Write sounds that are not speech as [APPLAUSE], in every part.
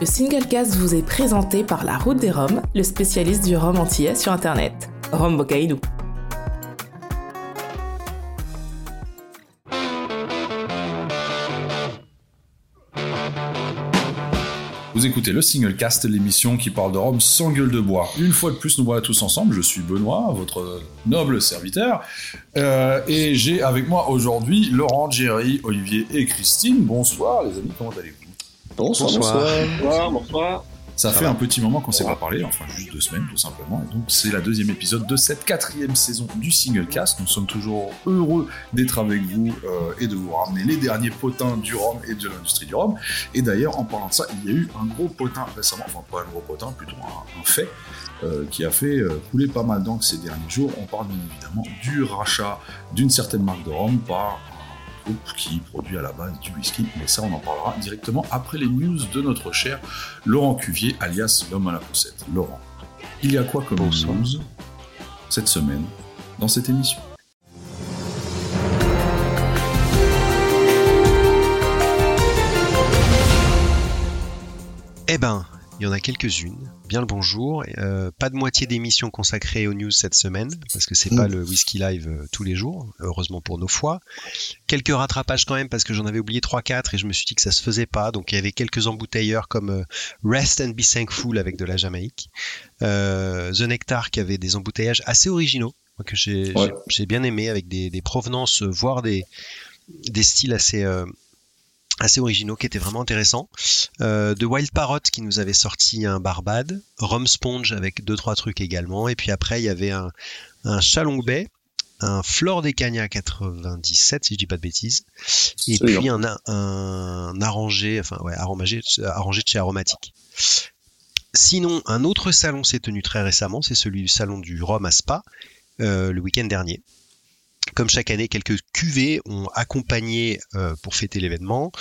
Le Singlecast vous est présenté par La Route des Roms, le spécialiste du rhum antillais sur Internet. Rhum Bocaïdou. Vous écoutez le Singlecast, l'émission qui parle de Rome sans gueule de bois. Une fois de plus, nous voilà tous ensemble. Je suis Benoît, votre noble serviteur. Euh, et j'ai avec moi aujourd'hui Laurent, Jerry, Olivier et Christine. Bonsoir les amis, comment allez-vous? Bonsoir, bonsoir. Bonsoir, bonsoir. Ça fait un petit moment qu'on s'est pas parlé, enfin juste deux semaines tout simplement. Et donc c'est la deuxième épisode de cette quatrième saison du Single Cast. Nous sommes toujours heureux d'être avec vous euh, et de vous ramener les derniers potins du rhum et de l'industrie du rhum. Et d'ailleurs, en parlant de ça, il y a eu un gros potin récemment, enfin pas un gros potin, plutôt un, un fait. euh, qui a fait euh, couler pas mal d'encre ces derniers jours. On parle bien évidemment du rachat d'une certaine marque de rhum par groupe qui produit à la base du whisky, mais ça on en parlera directement après les news de notre cher Laurent Cuvier, alias l'homme à la poussette. Laurent, il y a quoi comme Bonsoir. news cette semaine dans cette émission? Eh ben, il y en a quelques-unes. Bien le bonjour. Euh, pas de moitié d'émission consacrée aux news cette semaine, parce que c'est pas le Whisky Live euh, tous les jours, heureusement pour nos foies. Quelques rattrapages quand même, parce que j'en avais oublié 3-4 et je me suis dit que ça se faisait pas. Donc il y avait quelques embouteilleurs comme euh, Rest and Be Thankful avec de la Jamaïque. Euh, The Nectar qui avait des emboutteillages assez originaux, que j'ai Ouais. bien aimé, avec des, des provenances, voire des, des styles assez... euh, assez originaux qui étaient vraiment intéressants. Euh, de Wild Parrot qui nous avait sorti un Barbade, Rum Sponge avec deux trois trucs également, et puis après il y avait un, un Chalong Bay, un Flore des Cagnas 97 si je dis pas de bêtises, et puis un, un arrangé, enfin ouais, arrangé, arrangé de chez Aromatique. Sinon, un autre salon s'est tenu très récemment, c'est celui du salon du Rhum à Spa, euh, le week-end dernier. Comme chaque année, quelques cuvées ont accompagné euh, pour fêter l'événement.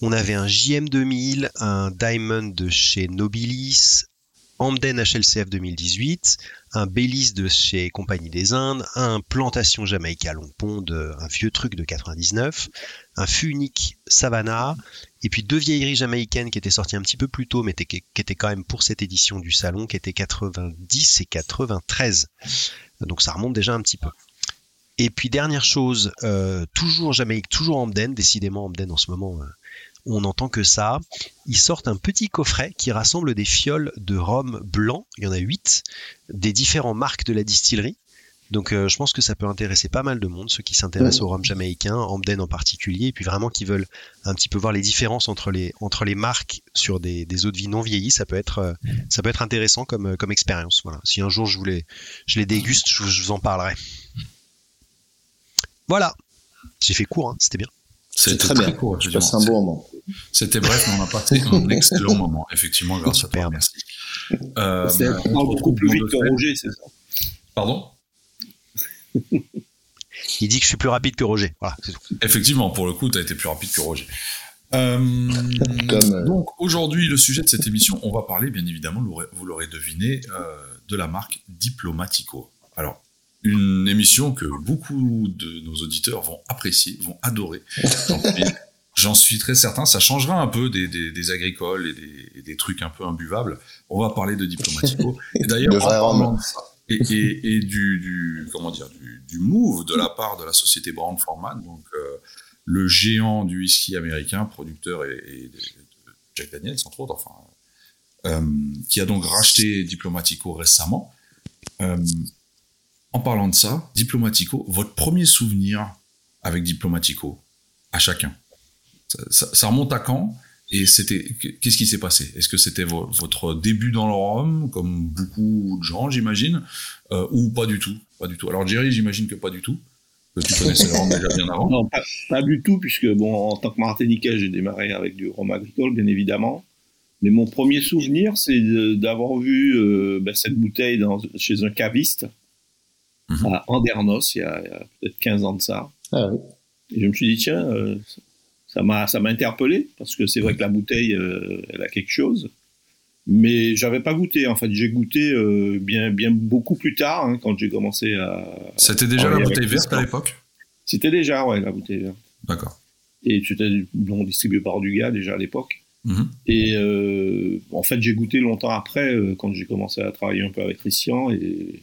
On avait un JM 2000, un Diamond de chez Nobilis, Amden HLCF 2018, un Baileys de chez Compagnie des Indes, un Plantation Jamaïca Long Pond, un vieux truc de 99, un unique Savannah, et puis deux vieilleries jamaïcaines qui étaient sorties un petit peu plus tôt, mais qui étaient quand même pour cette édition du salon, qui étaient 90 et 93. Donc ça remonte déjà un petit peu. Et puis dernière chose, euh, toujours Jamaïque, toujours Amden, décidément Amden en ce moment, euh, on n'entend que ça. Ils sortent un petit coffret qui rassemble des fioles de rhum blanc, il y en a 8, des différentes marques de la distillerie. Donc euh, je pense que ça peut intéresser pas mal de monde, ceux qui s'intéressent au rhum jamaïcain, Amden en particulier, et puis vraiment qui veulent un petit peu voir les différences entre les, marques sur des, eaux de vie non vieillies, ça peut être, intéressant comme, expérience. Voilà. Si un jour je, voulais, je les déguste, je vous en parlerai. Voilà. J'ai fait court, hein, c'était bien. C'était très bien. court, passe un bon moment. C'était bref, mais on a passé un [LAUGHS] excellent moment, effectivement, grâce à toi. Merci. Euh, C'est on parle beaucoup plus vite que. Roger, c'est ça? Pardon? Il dit que je suis plus rapide que Roger. Voilà, tout. Effectivement, pour le coup, tu as été plus rapide que Roger. Euh, Comme, euh, Donc aujourd'hui, le sujet de cette émission, on va parler, bien évidemment, vous l'aurez- vous l'aurez deviné, euh, de la marque Diplomatico. Alors, une émission que beaucoup de nos auditeurs vont apprécier, vont adorer. [LAUGHS] J'en suis- très certain. Ça changera un peu des, des- des agricoles et des, et des trucs un peu imbuvables. On va parler de Diplomatico. [LAUGHS] Et d'ailleurs, De en vrai rhum. parlant de ça, et, et- et du, du- comment dire du, du move de la part de la société Brown Forman, donc euh, le géant du whisky américain, producteur et, de Jack Daniels entre autres, enfin, euh, qui a donc racheté Diplomatico récemment. Euh, en parlant de ça, Diplomatico, votre premier souvenir avec Diplomatico, à chacun. Ça, remonte à quand? Et c'était qu'est-ce qui s'est passé? Est-ce que c'était vo- votre début dans le rhum, comme beaucoup de gens, j'imagine, euh, ou pas du tout? Pas du tout. Alors Jerry, j'imagine que pas du tout. Que tu connaissais le rhum déjà bien avant. Non, pas, du tout, puisque bon, en tant que Martiniquais, j'ai démarré avec du rhum agricole, bien évidemment. Mais mon premier souvenir, c'est d'avoir vu euh, ben, cette bouteille chez un caviste Mhm. à Andernos, il y a, peut-être 15 ans de ça. Ah oui. Et je me suis dit, tiens, euh, ça m'a ça m'a interpellé, parce que c'est vrai que la bouteille, euh, elle a quelque chose. Mais j'avais pas goûté, en fait. J'ai goûté euh, bien, bien beaucoup plus tard, hein, quand j'ai commencé à... C'était déjà la bouteille verte à l'époque? C'était déjà, ouais, la bouteille verte. D'accord. Et c'était non distribué par Dugas déjà à l'époque. Mhm. Et euh, en fait, j'ai goûté longtemps après, euh, quand j'ai commencé à travailler un peu avec Christian. Et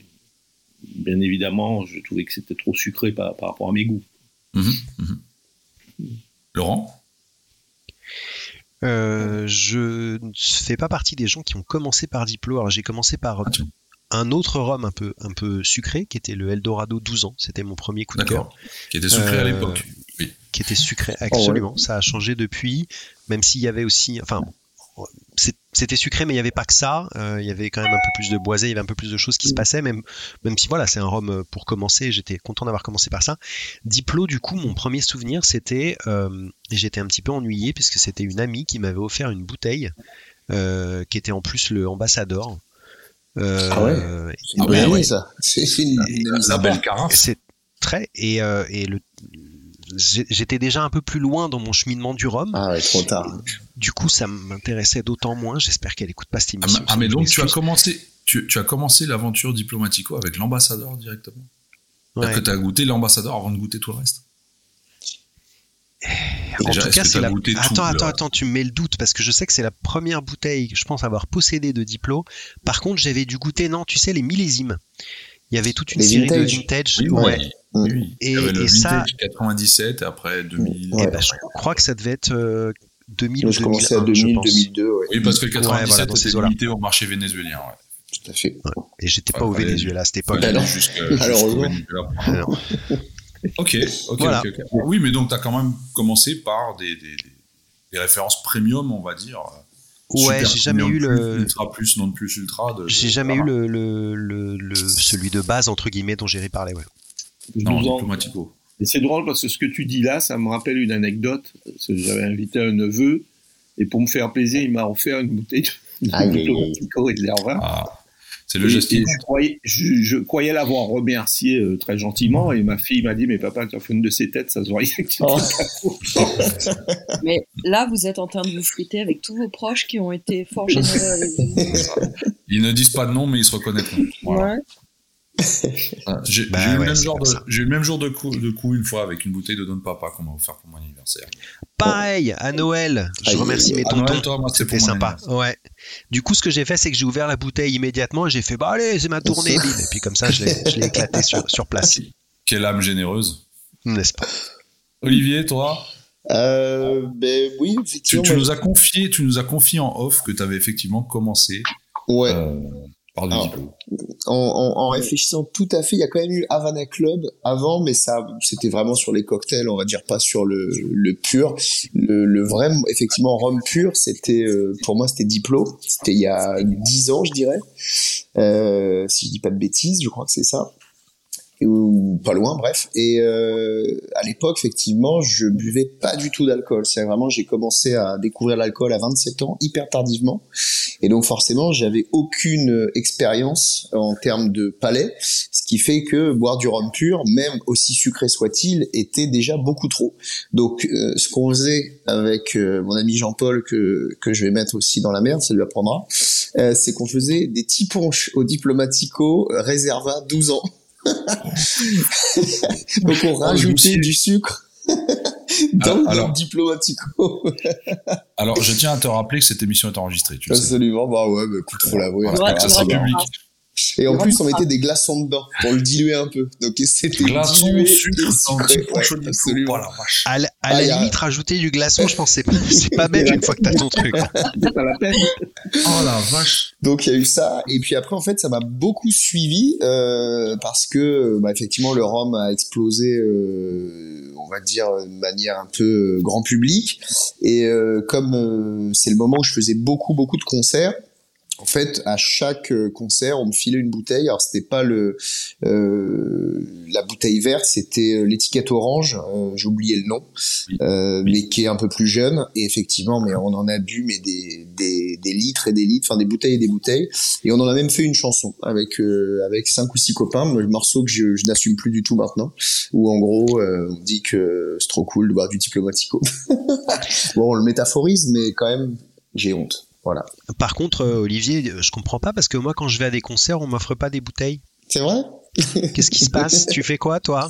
bien évidemment, je trouvais que c'était trop sucré par, par rapport à mes goûts. Mhm. Mhm. Laurent? Euh, je ne fais pas partie des gens qui ont commencé par Diplo. Alors j'ai commencé par Ah, un autre rhum un peu, un peu sucré, qui était le Eldorado 12 ans. C'était mon premier coup de cœur. D'accord. Qui était sucré à Euh, l'époque. Oui. qui était sucré ouais. absolument. Ça a changé depuis, même s'il y avait aussi, enfin, c'est- c'était sucré, mais il n'y avait pas que ça. Euh, il y avait quand même un peu plus de boisé, il y avait un peu plus de choses qui se passaient, même, même si voilà, c'est un rhum euh, pour commencer. J'étais content d'avoir commencé par ça. Diplo, du coup, mon premier souvenir, c'était, euh, et j'étais un petit peu ennuyé puisque c'était une amie qui m'avait offert une bouteille euh, qui était en plus le ambassadeur. Euh, Ah ouais et- Ah bonne ouais, ouais. ça. C'est une, une belle carafe. c'est très et, euh, et le j'étais déjà un peu plus loin dans mon cheminement du rhum. Ah ouais, trop tard. Du coup, ça m'intéressait d'autant moins. J'espère qu'elle écoute pas cette Ah, émission. mais- ah, mais donc tu as commencé, tu, tu as commencé l'aventure diplomatico avec l'ambassadeur directement. Ouais. Que tu as goûté l'ambassadeur avant de goûter tout le reste. En Déjà, tout cas, que c'est la. goûté tout, Attends, le- attends, attends, tu me mets le doute parce que je sais que c'est la première bouteille, je pense avoir possédé de Diplo. Par contre, j'avais dû goûter, non, tu sais, les millésimes. Il y avait toute une Les série vintage. de vintage. Oui, ouais. oui, oui. Et- Il y avait le et ça- vintage 97 et après 2000. Ouais. Eh ben, je crois que ça devait être euh, 2000 Moi, ou je commençais à 2001, je 2000, pense. 2002, ouais. Oui, parce que le Ouais, voilà, 97 limité au marché vénézuélien. Ouais. Tout à fait. Et j'étais pas Ouais, au Venezuela à cette époque. Malheureusement. [LAUGHS] jusqu'au Venezuela. Alors, [LAUGHS] Ok, ok, Voilà. Oui, mais donc tu as quand même commencé par des, des, des- des références premium, on va dire. Ouais, j'ai jamais eu le. Ultra plus, non plus ultra. de- J'ai jamais eu le, le, le, le- celui de base entre guillemets dont j'ai parlé. Ouais. Non, 12 ans. diplomatico. Et c'est drôle parce que ce que tu dis là, ça me rappelle une anecdote. J'avais invité un neveu et pour me faire plaisir, il m'a offert une bouteille de. Diplomatico et de l'hervin. Ah, c'est le geste. je, croyais, je, je croyais l'avoir remercié euh, très gentiment et ma fille m'a dit mais papa tu as fait une de ces têtes ça se voyait que tu Oh. [LAUGHS] Mais là, vous êtes en train de vous friter avec tous vos proches qui ont été fort [LAUGHS] généreux avec vous. Ils ne disent pas de nom, mais ils se reconnaîtront. Voilà. Ouais. Ah, J'ai Bah j'ai eu, le ouais, même eu le jour de coup, de coup une fois avec une bouteille de Don Papa qu'on m'a offert pour mon anniversaire. Pareil, à Noël, je remercie mes tontons. C'était sympa. Ouais. Du coup, ce que j'ai fait, c'est que j'ai ouvert la bouteille immédiatement et j'ai fait, bah allez, c'est ma tournée, bim. Et puis comme ça, je l'ai je l'ai éclaté sur, sur place. Quelle âme généreuse. N'est-ce pas? Olivier, toi, Euh, ben oui, tu, effectivement. tu nous as confié, tu nous as confié en off que tu avais effectivement commencé Ouais. euh, par du Alors, diplôme. En, en, en réfléchissant tout à fait, il y a quand même eu Havana Club avant, mais ça, c'était vraiment sur les cocktails, on va dire pas sur le, le pur. Le, le vrai, effectivement, rhum pur, c'était, euh, pour moi, c'était Diplo. C'était il y a dix ans, je dirais. Euh, si je dis pas de bêtises, je crois que c'est ça. Ou pas loin, bref. Et euh, à l'époque, effectivement, je buvais pas du tout d'alcool. C'est vraiment, j'ai commencé à découvrir l'alcool à 27 ans, hyper tardivement. Et donc forcément, j'avais aucune expérience en termes de palais, ce qui fait que boire du rhum pur, même aussi sucré soit-il, était déjà beaucoup trop. Donc euh, ce qu'on faisait avec euh, mon ami Jean-Paul, que, que je vais mettre aussi dans la merde, ça lui apprendra, euh, c'est qu'on faisait des petits punch au Diplomatico Reserva 12 ans. [LAUGHS] donc on rajoutait du sucre [LAUGHS] dans Alors- le Diplomatico. [LAUGHS] Alors, je tiens à te rappeler que cette émission est enregistrée. Tu sais. Absolument, bah ouais, bah écoute, faut l'avouer. Hein, Ouais, que ça sera public. Et en plus, on mettait des glaçons dedans pour le diluer un peu. Donc c'était Glaçon, dilué sucre, sucré. Ouais, absolument. Voilà, vache. À, la- à Ah, la a- limite, rajouter du glaçon, je pense que c'est pas, c'est pas bête une fois que t'as ton truc. [LAUGHS] c'est pas la peine. Oh la vache. Donc il y a eu ça. Et puis après, en fait, ça m'a beaucoup suivi euh, parce que, bah, effectivement, le rhum a explosé, euh, on va dire, de manière un peu euh, grand public. Et euh, comme euh, c'est le moment où je faisais beaucoup, beaucoup de concerts. En fait, à chaque euh, concert, on me filait une bouteille. Alors, c'était pas le euh, la bouteille verte, c'était euh, l'étiquette orange. Euh, J'ai oublié le nom, euh, mais qui est un peu plus jeune. Et effectivement, mais on en a bu mais des, des, des litres et des litres, enfin des bouteilles et des bouteilles. Et on en a même fait une chanson avec euh, avec cinq ou six copains. Le morceau que je, je n'assume plus du tout maintenant. Où en gros, euh, on dit que c'est trop cool de boire du diplomatico. [LAUGHS] bon, on le métaphorise, mais quand même, j'ai honte. Voilà. Par contre, euh, Olivier, euh, je comprends pas parce que moi, quand je vais à des concerts, on m'offre pas des bouteilles. C'est vrai? Qu'est-ce qui se passe? Tu fais quoi, toi?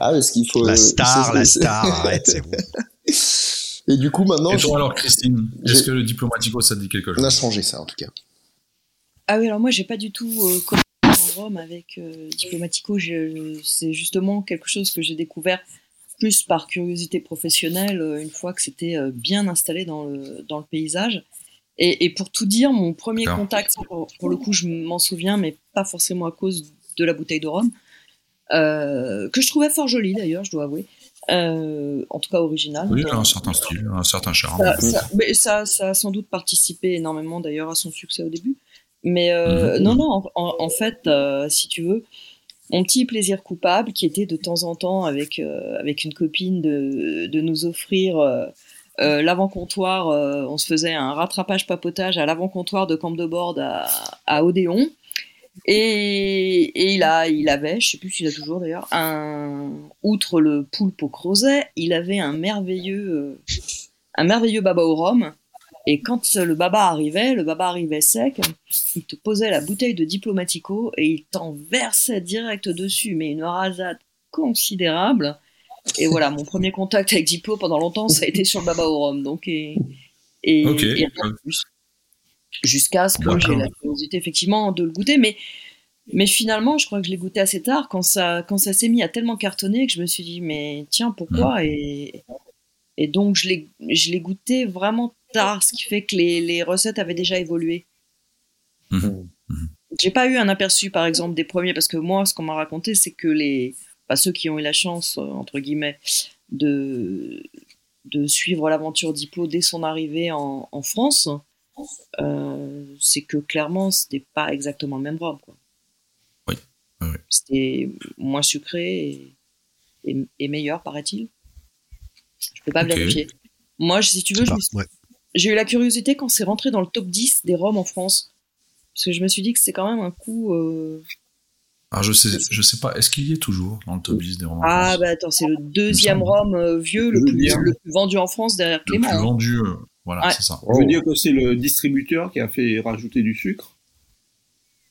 Ah, parce qu'il faut. La euh, star, la star, arrête, c'est bon. Et du coup, maintenant, Et je- toi alors, Christine, est-ce que le diplomatico, ça te dit quelque on chose? a changé ça en tout cas. Ah oui, alors moi, j'ai pas du tout euh, commencé en Rome avec euh, Diplomatico. Je- C'est justement quelque chose que j'ai découvert plus par curiosité professionnelle, une fois que c'était euh, bien installé dans le, dans le paysage. Et, et pour tout dire, mon premier contact, pour, pour le coup, je m'en souviens, mais pas forcément à cause de la bouteille de rhum, euh, que je trouvais fort jolie d'ailleurs, je dois avouer. Euh, en tout cas originale. Oui, a un certain style, un certain charme. Ça, ça- mais ça, ça a sans doute participé énormément d'ailleurs à son succès au début. Mais euh, Mhm. non, non, en, fait, si tu veux, mon petit plaisir coupable, qui était de temps en temps avec, avec une copine de, de nous offrir euh, l'avant-comptoir, euh, on se faisait un rattrapage papotage à l'avant-comptoir de Camp de Borde à, Odéon. Et, et il, a, il avait, je sais plus s'il a toujours d'ailleurs, un, outre le poulpe au crozet, il avait un merveilleux, euh, un merveilleux baba au rhum. Et quand le baba arrivait, le baba arrivait sec, il te posait la bouteille de Diplomatico et il t'en versait direct dessus, mais une rasade considérable. Et voilà, mon premier contact avec Diplo pendant longtemps, ça a été sur le baba au rhum. Donc, et, et, et plus. Jusqu'à ce que j'ai la curiosité, effectivement, de le goûter. Mais, mais finalement, je crois que je l'ai goûté assez tard, quand ça, quand ça s'est mis à tellement cartonner que je me suis dit, mais tiens, pourquoi et, et donc, je l'ai goûté vraiment tard, ce qui fait que les, les recettes avaient déjà évolué. Mhm. Mhm. J'ai pas eu un aperçu, par exemple, des premiers, parce que moi, ce qu'on m'a raconté, c'est que les, bah, ceux qui ont eu la chance, euh, entre guillemets, de, de suivre l'aventure d'Hippo dès son arrivée en, en France, euh, c'est que clairement, c'était pas exactement le même rhum. Quoi. Oui. Oui, oui. C'était moins sucré et, et- et meilleur, paraît-il. Je peux pas Ok. vérifier. Moi, si tu veux, Ouais. j'ai eu la curiosité quand c'est rentré dans le top 10 des rhums en France. Parce que je me suis dit que c'est quand même un coup. euh, Alors, je sais, je sais pas, est-ce qu'il y est toujours dans le top 10 des romans Ah, bah attends, c'est le deuxième rhum euh, vieux, le Je plus, le vendu en France derrière Le Clément. plus hein. vendu, euh, voilà, Ouais. c'est ça. Je veux dire que c'est le distributeur qui a fait rajouter du sucre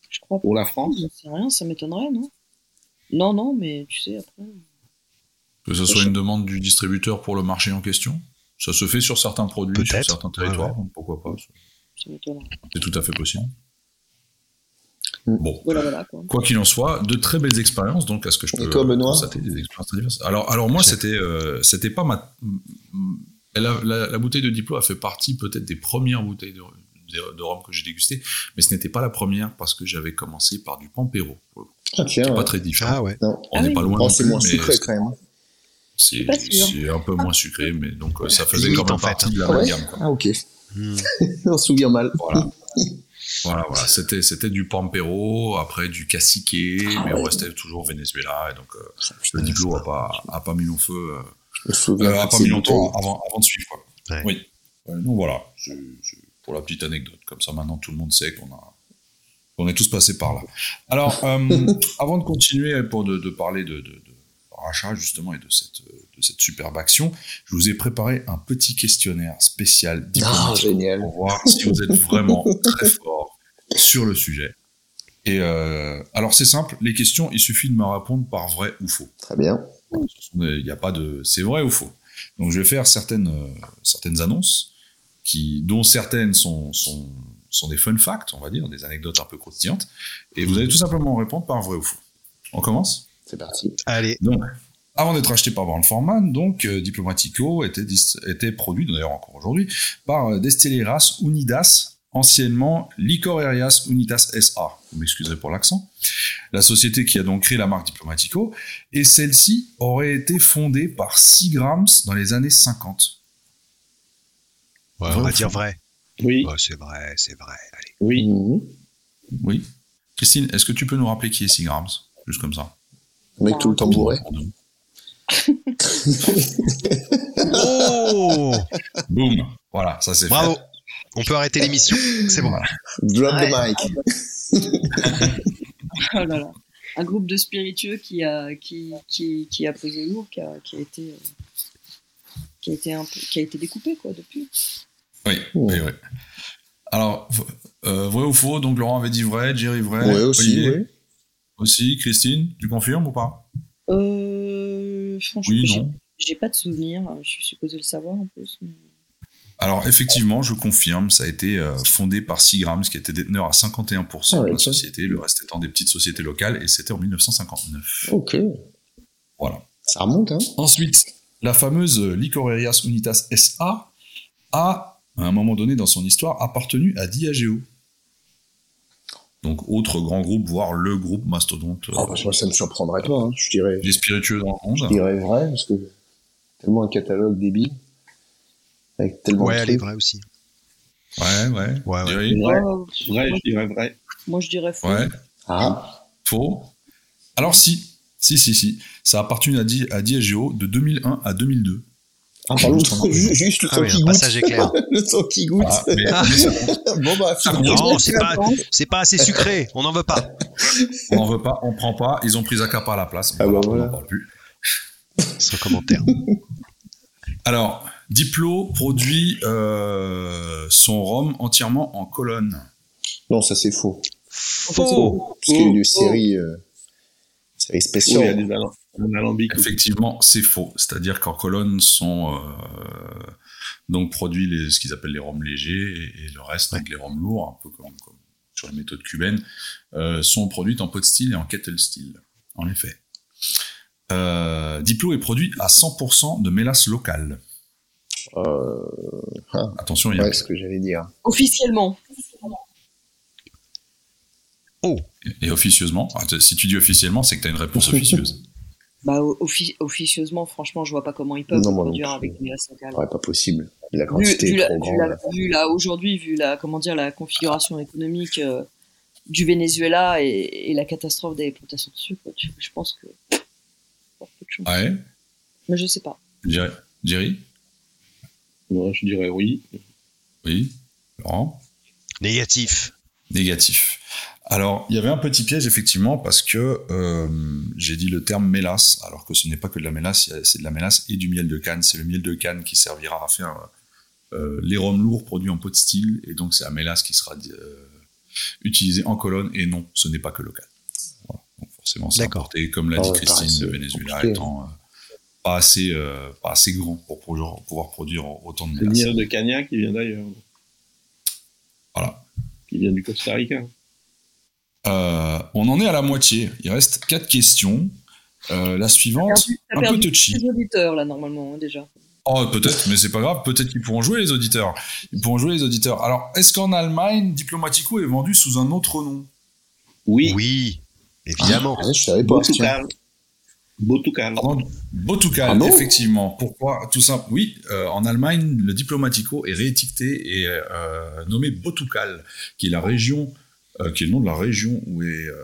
Je crois pas. pour la France. Sais rien, ça m'étonnerait, non? Non, non, mais tu sais, après. Que ce soit une demande du distributeur pour le marché en question. Ça se fait sur certains produits, sur certains territoires, donc pourquoi pas. Ça m'étonnerait. C'est tout à fait possible. Mm. Bon, Voilà, voilà, quoi. qu'il en soit, de très belles expériences, donc à ce que je Et peux toi, Benoît constater, des expériences très diverses. Alors, alors moi, c'était, euh, c'était pas ma. La, la- la bouteille de Diplo a fait partie peut-être des premières bouteilles de, de, de rhum que j'ai dégustées, mais ce n'était pas la première parce que j'avais commencé par du Pampero. Ah, tiens, C'est ouais. pas très différent. Ah ouais. Non. On Ah n'est oui. pas loin non c'est moins mais sucré quand même. c'est sûr. c'est un peu moins sucré, mais donc euh, ça faisait Limite, quand même partie hein. de la Ah ouais gamme. quoi. Ah, ok. Hmm. [LAUGHS] On se souvient mal. Voilà. [LAUGHS] Voilà, voilà. C'était, c'était du Pampero, après du Cacique, mais on restait toujours au Venezuela, et donc euh, le Diplo a pas, a pas mis long feu, euh, euh, a pas mis longtemps avant, avant de suivre. Quoi. Ouais. Oui. Donc voilà, pour la petite anecdote. Comme ça, maintenant, tout le monde sait qu'on a, qu'on est tous passés par là. Alors, euh, [LAUGHS] avant de continuer pour de, de parler de, de, de rachat justement et de cette, de cette superbe action, je vous ai préparé un petit questionnaire spécial Ah, génial. pour voir si vous êtes vraiment [LAUGHS] très fort sur le sujet. Et euh, alors c'est simple, les questions, il suffit de me répondre par vrai ou faux. Très bien. Il n'y a pas de, c'est vrai ou faux. Donc je vais faire certaines euh, certaines annonces qui, dont certaines sont sont sont des fun facts, on va dire, des anecdotes un peu croustillantes, et vous allez tout simplement répondre par vrai ou faux. On commence? C'est parti. Allez. donc, avant d'être acheté par Brown Forman, donc euh, Diplomatico était, produit, d'ailleurs encore aujourd'hui, par euh, Destilleras Unidas, anciennement Licorerias Unitas SA. Vous m'excuserez pour l'accent. La société qui a donc créé la marque Diplomatico, et celle-ci aurait été fondée par Seagrams dans les années 50. Ouais, on va dire vrai. Oui, Ouais, c'est vrai, c'est vrai. Allez. oui. Mhm. Oui. Christine, est-ce que tu peux nous rappeler qui est Seagrams Juste comme ça? Mec, tout le temps bourré. Oh Boum Voilà, ça c'est fait. Bravo. On peut arrêter l'émission. C'est bon. Voilà. Drop Ouais. the mic. [LAUGHS] Oh là là. Un groupe de spiritueux qui a, qui, qui, qui a pesé lourd, qui a, qui a été. euh, Qui a, été un peu, qui a été découpé quoi depuis. Oui, oui, oui. Alors, euh, vrai ou faux Donc Laurent avait dit vrai, Jerry vrai, Ouais, aussi, Olivier oui. aussi, Christine, tu confirmes ou pas? Euh, franchement, Oui, j'ai- non. J'ai pas de souvenir. Je suis supposé le savoir en plus. Alors effectivement, je confirme, ça a été euh, fondé par Seagrams, qui était déteneur à 51% Ah ouais, de la tiens. société, le reste étant des petites sociétés locales, et c'était en 1959. Ok. Voilà. Ça remonte, hein Ensuite, la fameuse Licorerias Unitas SA a, à un moment donné dans son histoire, appartenu à Diageo. Donc, autre grand groupe, voire le groupe mastodonte euh, Ah, bah, moi, ça me surprendrait pas. Hein. Je dirais, des spiritueux dans le je monde. dirais vrai, parce que tellement un catalogue débile. Avec tellement Ouais, de elle est vraie aussi. Ouais, ouais. Ouais, ouais. Thierry Vrai, je dirais vrai. moi, je dirais faux. Ouais. Ah, Faux. Alors, si. Si, si, si. Ça a appartenu à, Di- à Diageo de 2001 à 2002. Ah pardon, Juste juste le Ah temps oui, qui goûte. passage éclair. [LAUGHS] le temps qui goûte. Ah, mais- [LAUGHS] bon, bah, compte. Non, c'est pas, c'est pas assez sucré. On n'en veut pas. [LAUGHS] on n'en veut pas, on prend pas. Ils ont pris Zacapa à la place. Ah bah on n'en parle plus. Sans commentaire. Alors, Diplo produit euh, son rhum entièrement en colonne. Non, ça c'est faux. Faux. Parce qu'il y a une série, euh, série Oui, il y a spéciale. alambic. Effectivement, c'est faux. C'est-à-dire qu'en colonne sont euh, donc produits les, ce qu'ils appellent les rhums légers et, et le reste, donc les rhums lourds, un peu comme, comme sur les méthodes cubaines, euh, sont produites en pot style et en kettle style. En effet. Euh, Diplo est produit à 100% de mélasse locale. Euh, ah, Attention, il y a ouais, ce que j'allais dire. Officiellement. et officieusement. Ah, si tu dis officiellement, c'est que tu as une réponse officieuse. [LAUGHS] Bah, offi- officieusement, franchement, je vois pas comment ils peuvent Non, non produire plus. avec des locales. Ouais, pas possible. La Vu, quantité vu est la, trop vu grande. la- vu la- aujourd'hui, vu la, comment dire, la configuration économique euh, du Venezuela et, et la catastrophe des plantations de sucre, tu- je pense que. pas peu de chance. Ouais, Mais je sais pas. Jerry Jerry? Moi, je dirais oui. Oui Laurent? Négatif. Négatif. Alors, il y avait un petit piège, effectivement, parce que euh, j'ai dit le terme mélasse, alors que ce n'est pas que de la mélasse, c'est de la mélasse et du miel de canne. C'est le miel de canne qui servira à faire euh, les rhums lourds produits en pot de style, et donc c'est la mélasse qui sera euh, utilisée en colonne, et non, ce n'est pas que local. Voilà. Donc forcément, c'est D'accord. importé, comme l'a Ah dit ouais, Christine, le Venezuela compliqué. étant euh, pas, assez, euh, pas assez grand pour pouvoir, pouvoir produire autant de C'est le mélasse. miel de Cagnac qui vient d'ailleurs. Voilà. Qui vient du Costa Rica. Euh, on en est à la moitié. Il reste quatre questions. Euh, la suivante, Perdu- un peu touchy. les auditeurs, là, normalement, hein, déjà. Oh, peut-être, mais c'est pas grave. Peut-être qu'ils pourront jouer les auditeurs. Ils pourront jouer les auditeurs. Alors, est-ce qu'en Allemagne, Diplomatico est vendu sous un autre nom? Oui. Oui, évidemment. Ah, je savais pas. Botucal. Botucal. Pardon, Botucal, Ah effectivement. Pourquoi? Tout simple. Oui, euh, en Allemagne, le Diplomatico est réétiqueté et euh, nommé Botucal, qui est la région, euh, qui est le nom de la région où est euh,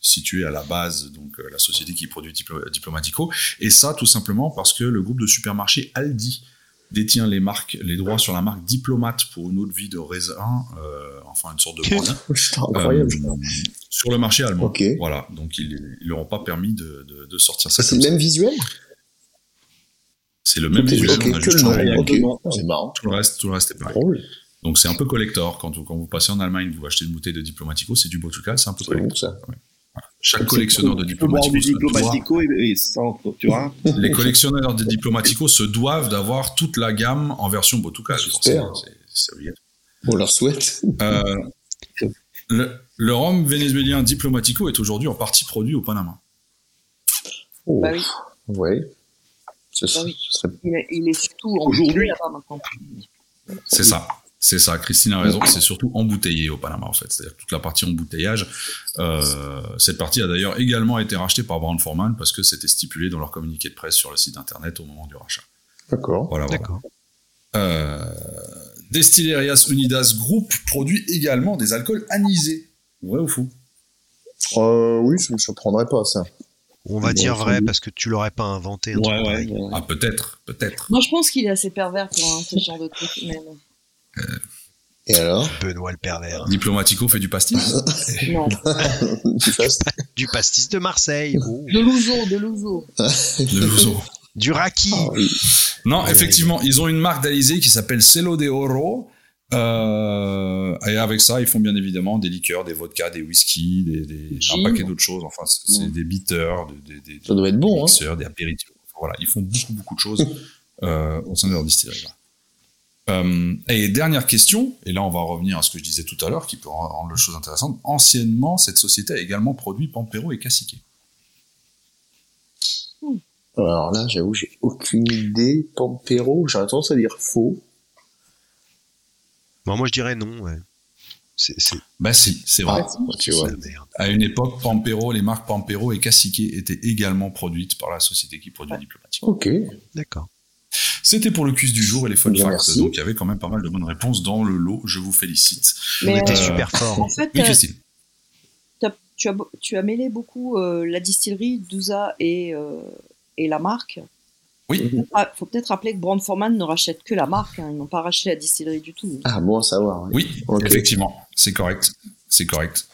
située à la base donc euh, la société qui produit Diplo- Diplomatico. Et ça, tout simplement parce que le groupe de supermarchés Aldi détient les marques, les droits sur la marque Diplomate pour une eau de vie de raisin, euh, enfin une sorte de. Euh, sur le marché allemand. Ok. Voilà, donc ils ne leur ont pas permis de, de- de sortir ça. C'est le ça. même visuel C'est le même visuel, ok, on a que juste le changé nom. les- Ok, c'est marrant. tout le reste, tout le reste est pareil. Drôle. Donc c'est un peu collector. Quand, vous- quand vous passez en Allemagne, vous achetez une bouteille de Diplomatico, c'est du Botucal, c'est un peu C'est bon, collector. ça. Chaque collectionneur de Diplomatico, du se doit- Diplomatico et, et sans, tu vois. [LAUGHS] les collectionneurs de Diplomatico se doivent d'avoir toute la gamme en version forcément, c'est- obligatoire. On leur souhaite. Euh, le, le rhum vénézuélien Diplomatico est aujourd'hui en partie produit au Panama. Oh, Bah oui. Ouais. Ce, Bah oui. ce serait Il est, il est surtout Aujourd'hui. là-bas maintenant. C'est ça. C'est ça, Christine a raison, c'est surtout embouteillé au Panama en fait, c'est-à-dire toute la partie embouteillage. Euh, cette partie a d'ailleurs également été rachetée par Brown Forman parce que c'était stipulé dans leur communiqué de presse sur le site internet au moment du rachat. D'accord. Voilà, voilà. D'accord. Euh, Destillerias Unidas Group produit également des alcools anisés. Vrai ou faux? Euh, oui, ça me surprendrait pas, ça. On va Bon, dire vrai parce que tu l'aurais pas inventé. un Ouais, truc ouais. Ah peut-être, peut-être. Moi, je pense qu'il est assez pervers pour ce genre de truc. Mais non. Et alors? Benoît le pervers. Diplomatico fait du pastis? Non. [LAUGHS] Du pastis de Marseille. Oh. De l'ouzo, de l'ouzo. de Luso. Du raki. Ah oui. Non, effectivement, ils ont une marque d'Alizé qui s'appelle Celo de Oro. Euh, et avec ça, ils font bien évidemment des liqueurs, des vodkas, des whisky, des, des- un paquet d'autres choses. Enfin, c'est c'est des bitters, des, des, des- Ça doit être des bon, hein. mixeurs, des apéritifs. voilà, ils font beaucoup, beaucoup de choses euh, au sein de leur distillerie. Euh, et dernière question, et là on va revenir à ce que je disais tout à l'heure, qui peut rendre les choses intéressantes. Anciennement, cette société a également produit Pampero et Cacique. Alors là, j'avoue, j'ai aucune idée. Pampero, j'aurais tendance à dire faux. Bon, moi je dirais non, ouais. C'est, c'est... Bah si, c'est vrai. Ah, tu vois. la merde. À une époque, Pampero, les marques Pampero et Cacique étaient également produites par la société qui produit Diplomatique. Ok. D'accord. C'était pour le quiz du jour et les fun Bien, facts. merci. Donc il y avait quand même pas mal de bonnes réponses dans le lot. Je vous félicite. On Mais, était euh, super fort. En fait, Oui, euh, Christine. tu, as, tu as mêlé beaucoup euh, la distillerie, Douza et, euh, et la marque. Oui. Il faut peut-être rappeler que Brand Forman ne rachète que la marque, hein, ils n'ont pas racheté la distillerie du tout. Ah, bon à savoir. Oui, effectivement, c'est correct. C'est correct.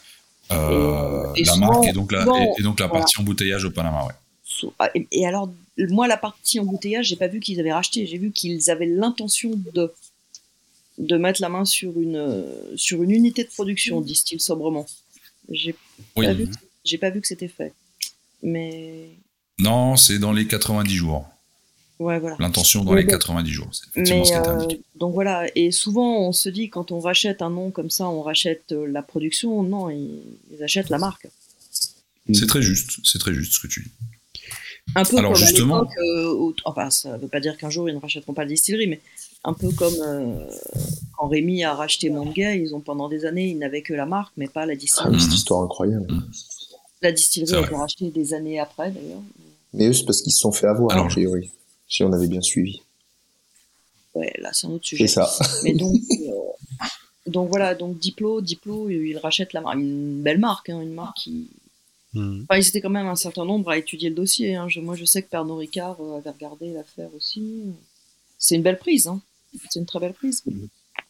Euh, Et- et la souvent- marque et donc la, et, donc la voilà. partie embouteillage au Panama, ouais. Ah, Et, et alors, moi, la partie embouteillage, j'ai pas vu qu'ils avaient racheté, j'ai vu qu'ils avaient l'intention de de mettre la main sur une sur une unité de production, disent-ils sobrement. J'ai Oui. pas vu, que- j'ai pas vu que c'était fait. Mais Non, c'est dans les 90 jours. ouais, voilà. L'intention dans Mais les bon. 90 jours. C'est effectivement Mais ce qui est euh, donc voilà, et souvent on se dit quand on rachète un nom comme ça, on rachète euh, la production. Non, ils, ils achètent la marque. C'est très juste. C'est très juste ce que tu dis. Un peu Alors, comme justement- à euh, enfin ça veut pas dire qu'un jour ils ne rachèteront pas la distillerie, mais un peu comme euh, quand Rémi a racheté Montgay, ils ont pendant des années ils n'avaient que la marque, mais pas la Ah, distillerie. mais cette histoire incroyable. La C'est distillerie a été rachetée des années après d'ailleurs. Mais eux, c'est parce qu'ils se sont fait avoir, Alors, a priori. Si on avait bien suivi. Ouais, là c'est un autre sujet. C'est ça. [LAUGHS] Mais donc, euh, donc voilà, donc Diplo, Diplo, ils rachètent la marque, une belle marque, hein, une marque qui. Hmm. Enfin, ils étaient quand même un certain nombre à étudier le dossier. Hein. Je- moi, je sais que Pernod Ricard euh, avait regardé l'affaire aussi. C'est une belle prise, hein. C'est une très belle prise.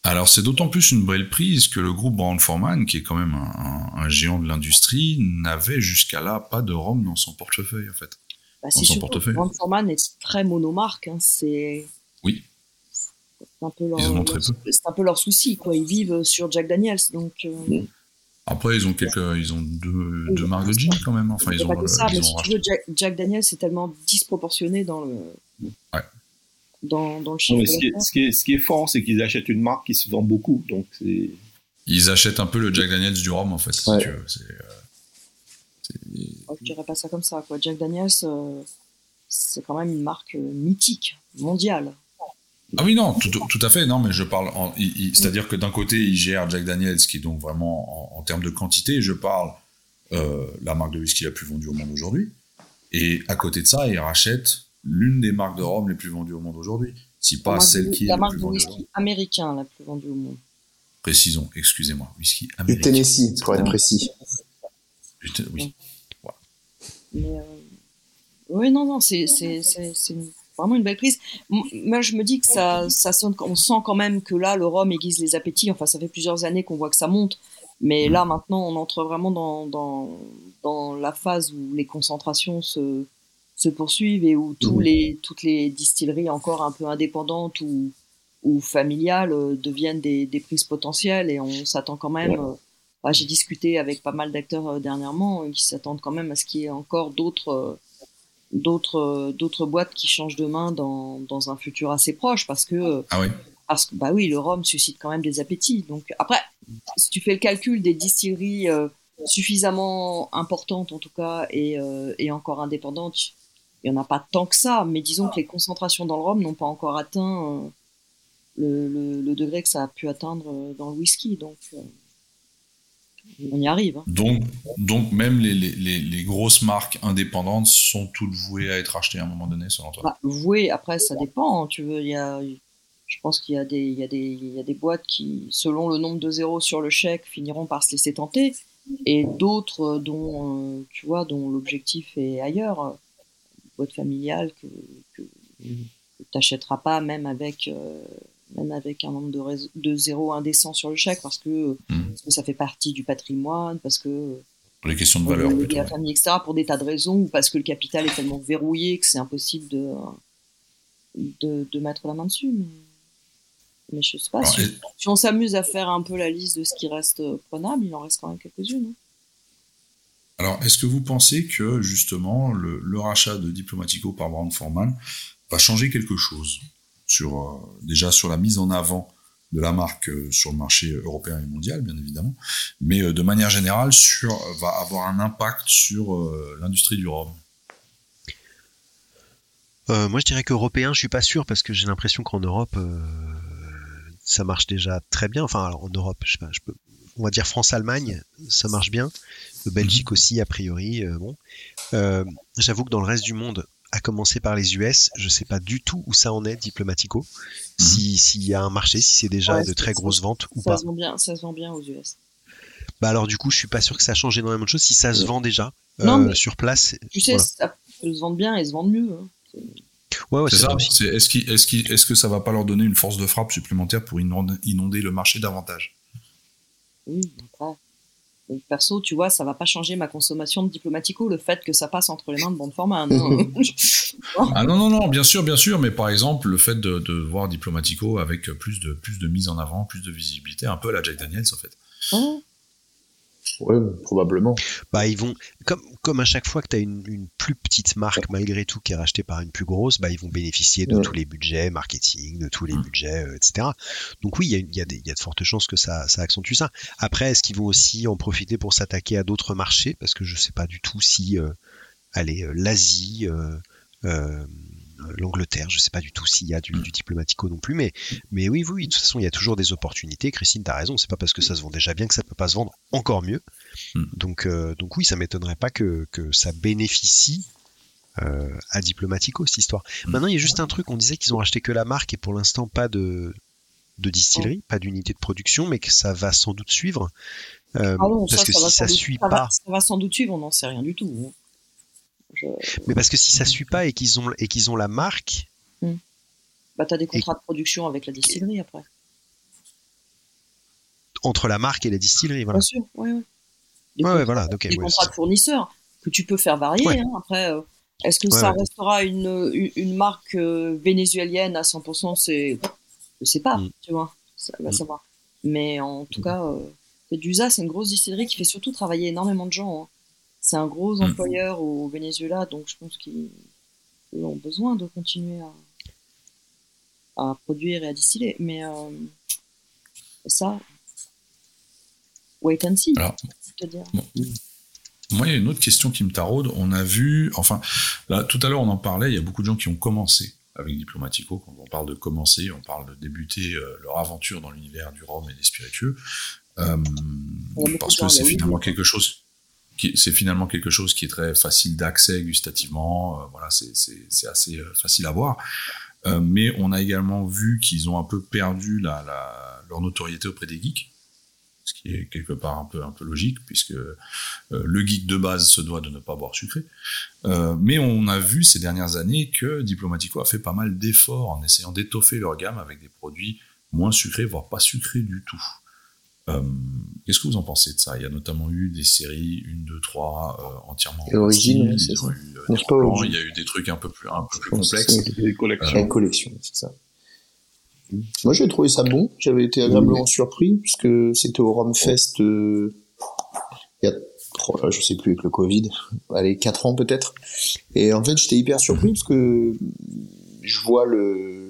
Alors c'est d'autant plus une belle prise que le groupe Brown Forman, qui est quand même un, un- un géant de l'industrie, n'avait jusqu'à là pas de rhum dans son portefeuille en fait. Bah, Dans c'est son portefeuille. Forman est très monomarque. Hein. C'est. Oui. C'est un peu leur. Ils en ont très peu. C'est un peu leur souci, quoi. Ils vivent sur Jack Daniels, donc. euh, Après ils ont quelques, ils ont deux, deux marques de gin quand même. Enfin ils ont, pas que euh, ça, ils mais ont si tu veux, Jack, Jack Daniels c'est tellement disproportionné dans le. Ouais. Dans, dans le chiffre ce, qui est, d'affaires. ce, qui est, ce qui est fort, c'est qu'ils achètent une marque qui se vend beaucoup. Donc, c'est. Ils achètent un peu le Jack Daniels du rhum en fait. Si Ouais. tu veux. C'est, euh, Oh, Je dirais pas ça comme ça, quoi. Jack Daniels, euh, c'est quand même une marque euh, mythique, mondiale. Ah oui, non, tout, tout à fait. Non, mais je parle. C'est-à-dire que d'un côté, il gère Jack Daniels, qui est donc vraiment en, en termes de quantité. Je parle euh, la marque de whisky la plus vendue au monde aujourd'hui. Et à côté de ça, il rachète l'une des marques de rhum les plus vendues au monde aujourd'hui. Si pas celle de- qui est la la marque plus de vendue. au whisky monde. américain la plus vendue au monde. Précisons, excusez-moi, whisky Du américain. Tennessee, pour être précis. Du Oui. Mais euh, oui, non, non, c'est une- vraiment une belle prise. Moi, je me dis que ça, ça sonne, on sent quand même que là, le rhum aiguise les appétits. Enfin, ça fait plusieurs années qu'on voit que ça monte. Mais là, maintenant, on entre vraiment dans, dans, dans la phase où les concentrations se, se poursuivent et où tous Mhm. les, toutes les distilleries encore un peu indépendantes ou, ou familiales euh, deviennent des, des prises potentielles et on s'attend quand même. euh, bah, J'ai discuté avec pas mal d'acteurs euh, dernièrement qui s'attendent quand même à ce qu'il y ait encore d'autres d'autres euh, d'autres boîtes qui changent de main dans, dans un futur assez proche parce que euh, Ah oui. parce que bah oui le rhum suscite quand même des appétits. Donc après si tu fais le calcul des distilleries euh, suffisamment importantes en tout cas et, euh, et encore indépendantes il y en a pas tant que ça. Mais disons que les concentrations dans le rhum n'ont pas encore atteint euh, le, le, le degré que ça a pu atteindre euh, dans le whisky. Donc euh, on y arrive hein. Donc, donc même les, les, les, les grosses marques indépendantes sont toutes vouées à être achetées à un moment donné, selon toi? Bah, voué, après, ça dépend. hein, Tu veux, il y a, je pense qu'il y a des, il y a des, il y a des boîtes qui, selon le nombre de zéros sur le chèque, finiront par se laisser tenter, et d'autres dont, euh, tu vois, dont l'objectif est ailleurs, euh, boîte familiale que, que, que t'achèteras pas, même avec, euh, même avec un nombre de, zéros indécents sur le chèque, parce que, Mhm. parce que ça fait partie du patrimoine, parce que Pour les questions de valeur euh, plutôt. la famille, etc., pour des tas de raisons, ou parce que le capital est tellement verrouillé que c'est impossible de, de, de mettre la main dessus. Mais, mais je sais pas, Alors, si, et- si on s'amuse à faire un peu la liste de ce qui reste euh, prenable, il en reste quand même quelques-unes. hein. Alors, est-ce que vous pensez que justement le, rachat de Diplomatico par Brown Forman va changer quelque chose? Sur euh, déjà sur la mise en avant de la marque euh, sur le marché européen et mondial, bien évidemment, mais euh, de manière générale sur va avoir un impact sur l'industrie du rhum. moi, je dirais qu'européen, je suis pas sûr parce que j'ai l'impression qu'en Europe, ça marche déjà très bien. Enfin, alors en Europe, je sais pas, je peux, on va dire France-Allemagne, ça marche bien. Belgique mhm. aussi, a priori. Euh, bon, j'avoue que dans le reste du monde, à commencer par les US, je sais pas du tout où ça en est, Diplomatico. Mhm. S'il y a un marché, si c'est déjà de très grosses ventes ou ça pas. Se vend bien, ça se vend bien aux US. Bah alors du coup, je suis pas sûr que ça change énormément de choses si ça se vend déjà euh, sur place. Tu sais, ça peut se vendre bien et se vendre mieux. Hein. Ouais, ouais, c'est ça. Est-ce est que ça va pas leur donner une force de frappe supplémentaire pour inonder le marché davantage? Oui, après, perso, tu vois, ça va pas changer ma consommation de Diplomatico, le fait que ça passe entre les mains de bon format. Non [LAUGHS] [LAUGHS] ah non, non, non, bien sûr, bien sûr, mais par exemple, le fait de, voir Diplomatico avec plus de, plus de mise en avant, plus de visibilité, un peu à la Jack Daniels, en fait. Oui, probablement. Bah, ils vont, comme, comme à chaque fois que tu as une, plus petite marque, malgré tout, qui est rachetée par une plus grosse, bah, ils vont bénéficier de tous les budgets marketing, de tous les mm. budgets, euh, etc. Donc oui, il y a, y, y a, de fortes chances que ça, ça accentue ça. Après, est-ce qu'ils vont aussi en profiter pour s'attaquer à d'autres marchés? Parce que je sais pas du tout si, euh, allez, euh, l'Asie, euh, l'Angleterre. Je sais pas du tout s'il y a du, du, diplomatico non plus, mais, mais oui, oui, de toute façon, il y a toujours des opportunités. Christine, tu as raison, c'est pas parce que ça se vend déjà bien que ça peut pas se vendre encore mieux. Hmm. Donc, euh, donc oui, ça m'étonnerait pas que, que ça bénéficie euh, à Diplomatico cette histoire. Hmm. Maintenant, il y a juste un truc, on disait qu'ils ont acheté que la marque et pour l'instant pas de, de distillerie, pas d'unité de production, mais que ça va sans doute suivre. Euh, ah parce que si ça suit pas, ça va sans doute suivre, on n'en sait rien du tout. Mais parce que si ça suit pas et qu'ils ont et qu'ils ont la marque. Hmm. Bah t'as des contrats de production avec la distillerie après. Entre la marque et la distillerie, voilà. Bien sûr, ouais, ouais. Des ouais, voilà. des contrats de fournisseurs que tu peux faire varier. Hein, après, euh, est-ce que ça restera une, une, marque euh, vénézuélienne à 100% C'est, je sais pas, hmm. tu vois, ça va hmm. savoir. Mais en tout cas, euh, Dusa, c'est une grosse distillerie qui fait surtout travailler énormément de gens. Hein. C'est un gros mm. employeur au Venezuela, donc je pense qu'ils ont besoin de continuer à, produire et à distiller. Mais euh, ça, wait and see. Moi, il y a une autre question qui me taraude. On a vu, enfin, là, tout à l'heure, on en parlait, il y a beaucoup de gens qui ont commencé avec Diplomatico. Quand on parle de commencer, on parle de débuter euh, leur aventure dans l'univers du rhum et des spiritueux. Euh, parce que c'est finalement quelque chose c'est finalement quelque chose qui est très facile d'accès gustativement. Euh, voilà, c'est assez euh, facile à voir. Euh, mais on a également vu qu'ils ont un peu perdu la, la, leur notoriété auprès des geeks, ce qui est quelque part un peu un peu logique puisque le geek de base se doit de ne pas boire sucré. mais on a vu ces dernières années que Diplomatico a fait pas mal d'efforts en essayant d'étoffer leur gamme avec des produits moins sucrés, voire pas sucrés du tout. Euh, qu'est-ce que vous en pensez de ça? Il y a notamment eu des séries 1, 2, 3 entièrement origines. Il, il y a eu des trucs un peu plus, un peu plus complexes. Des collections. collection, c'est ça. Moi, j'ai trouvé ça bon. J'avais été agréablement surpris puisque c'était au Romfest euh, il y a trois, je sais plus avec le Covid, allez quatre ans peut-être. Et en fait, j'étais hyper surpris parce que je vois le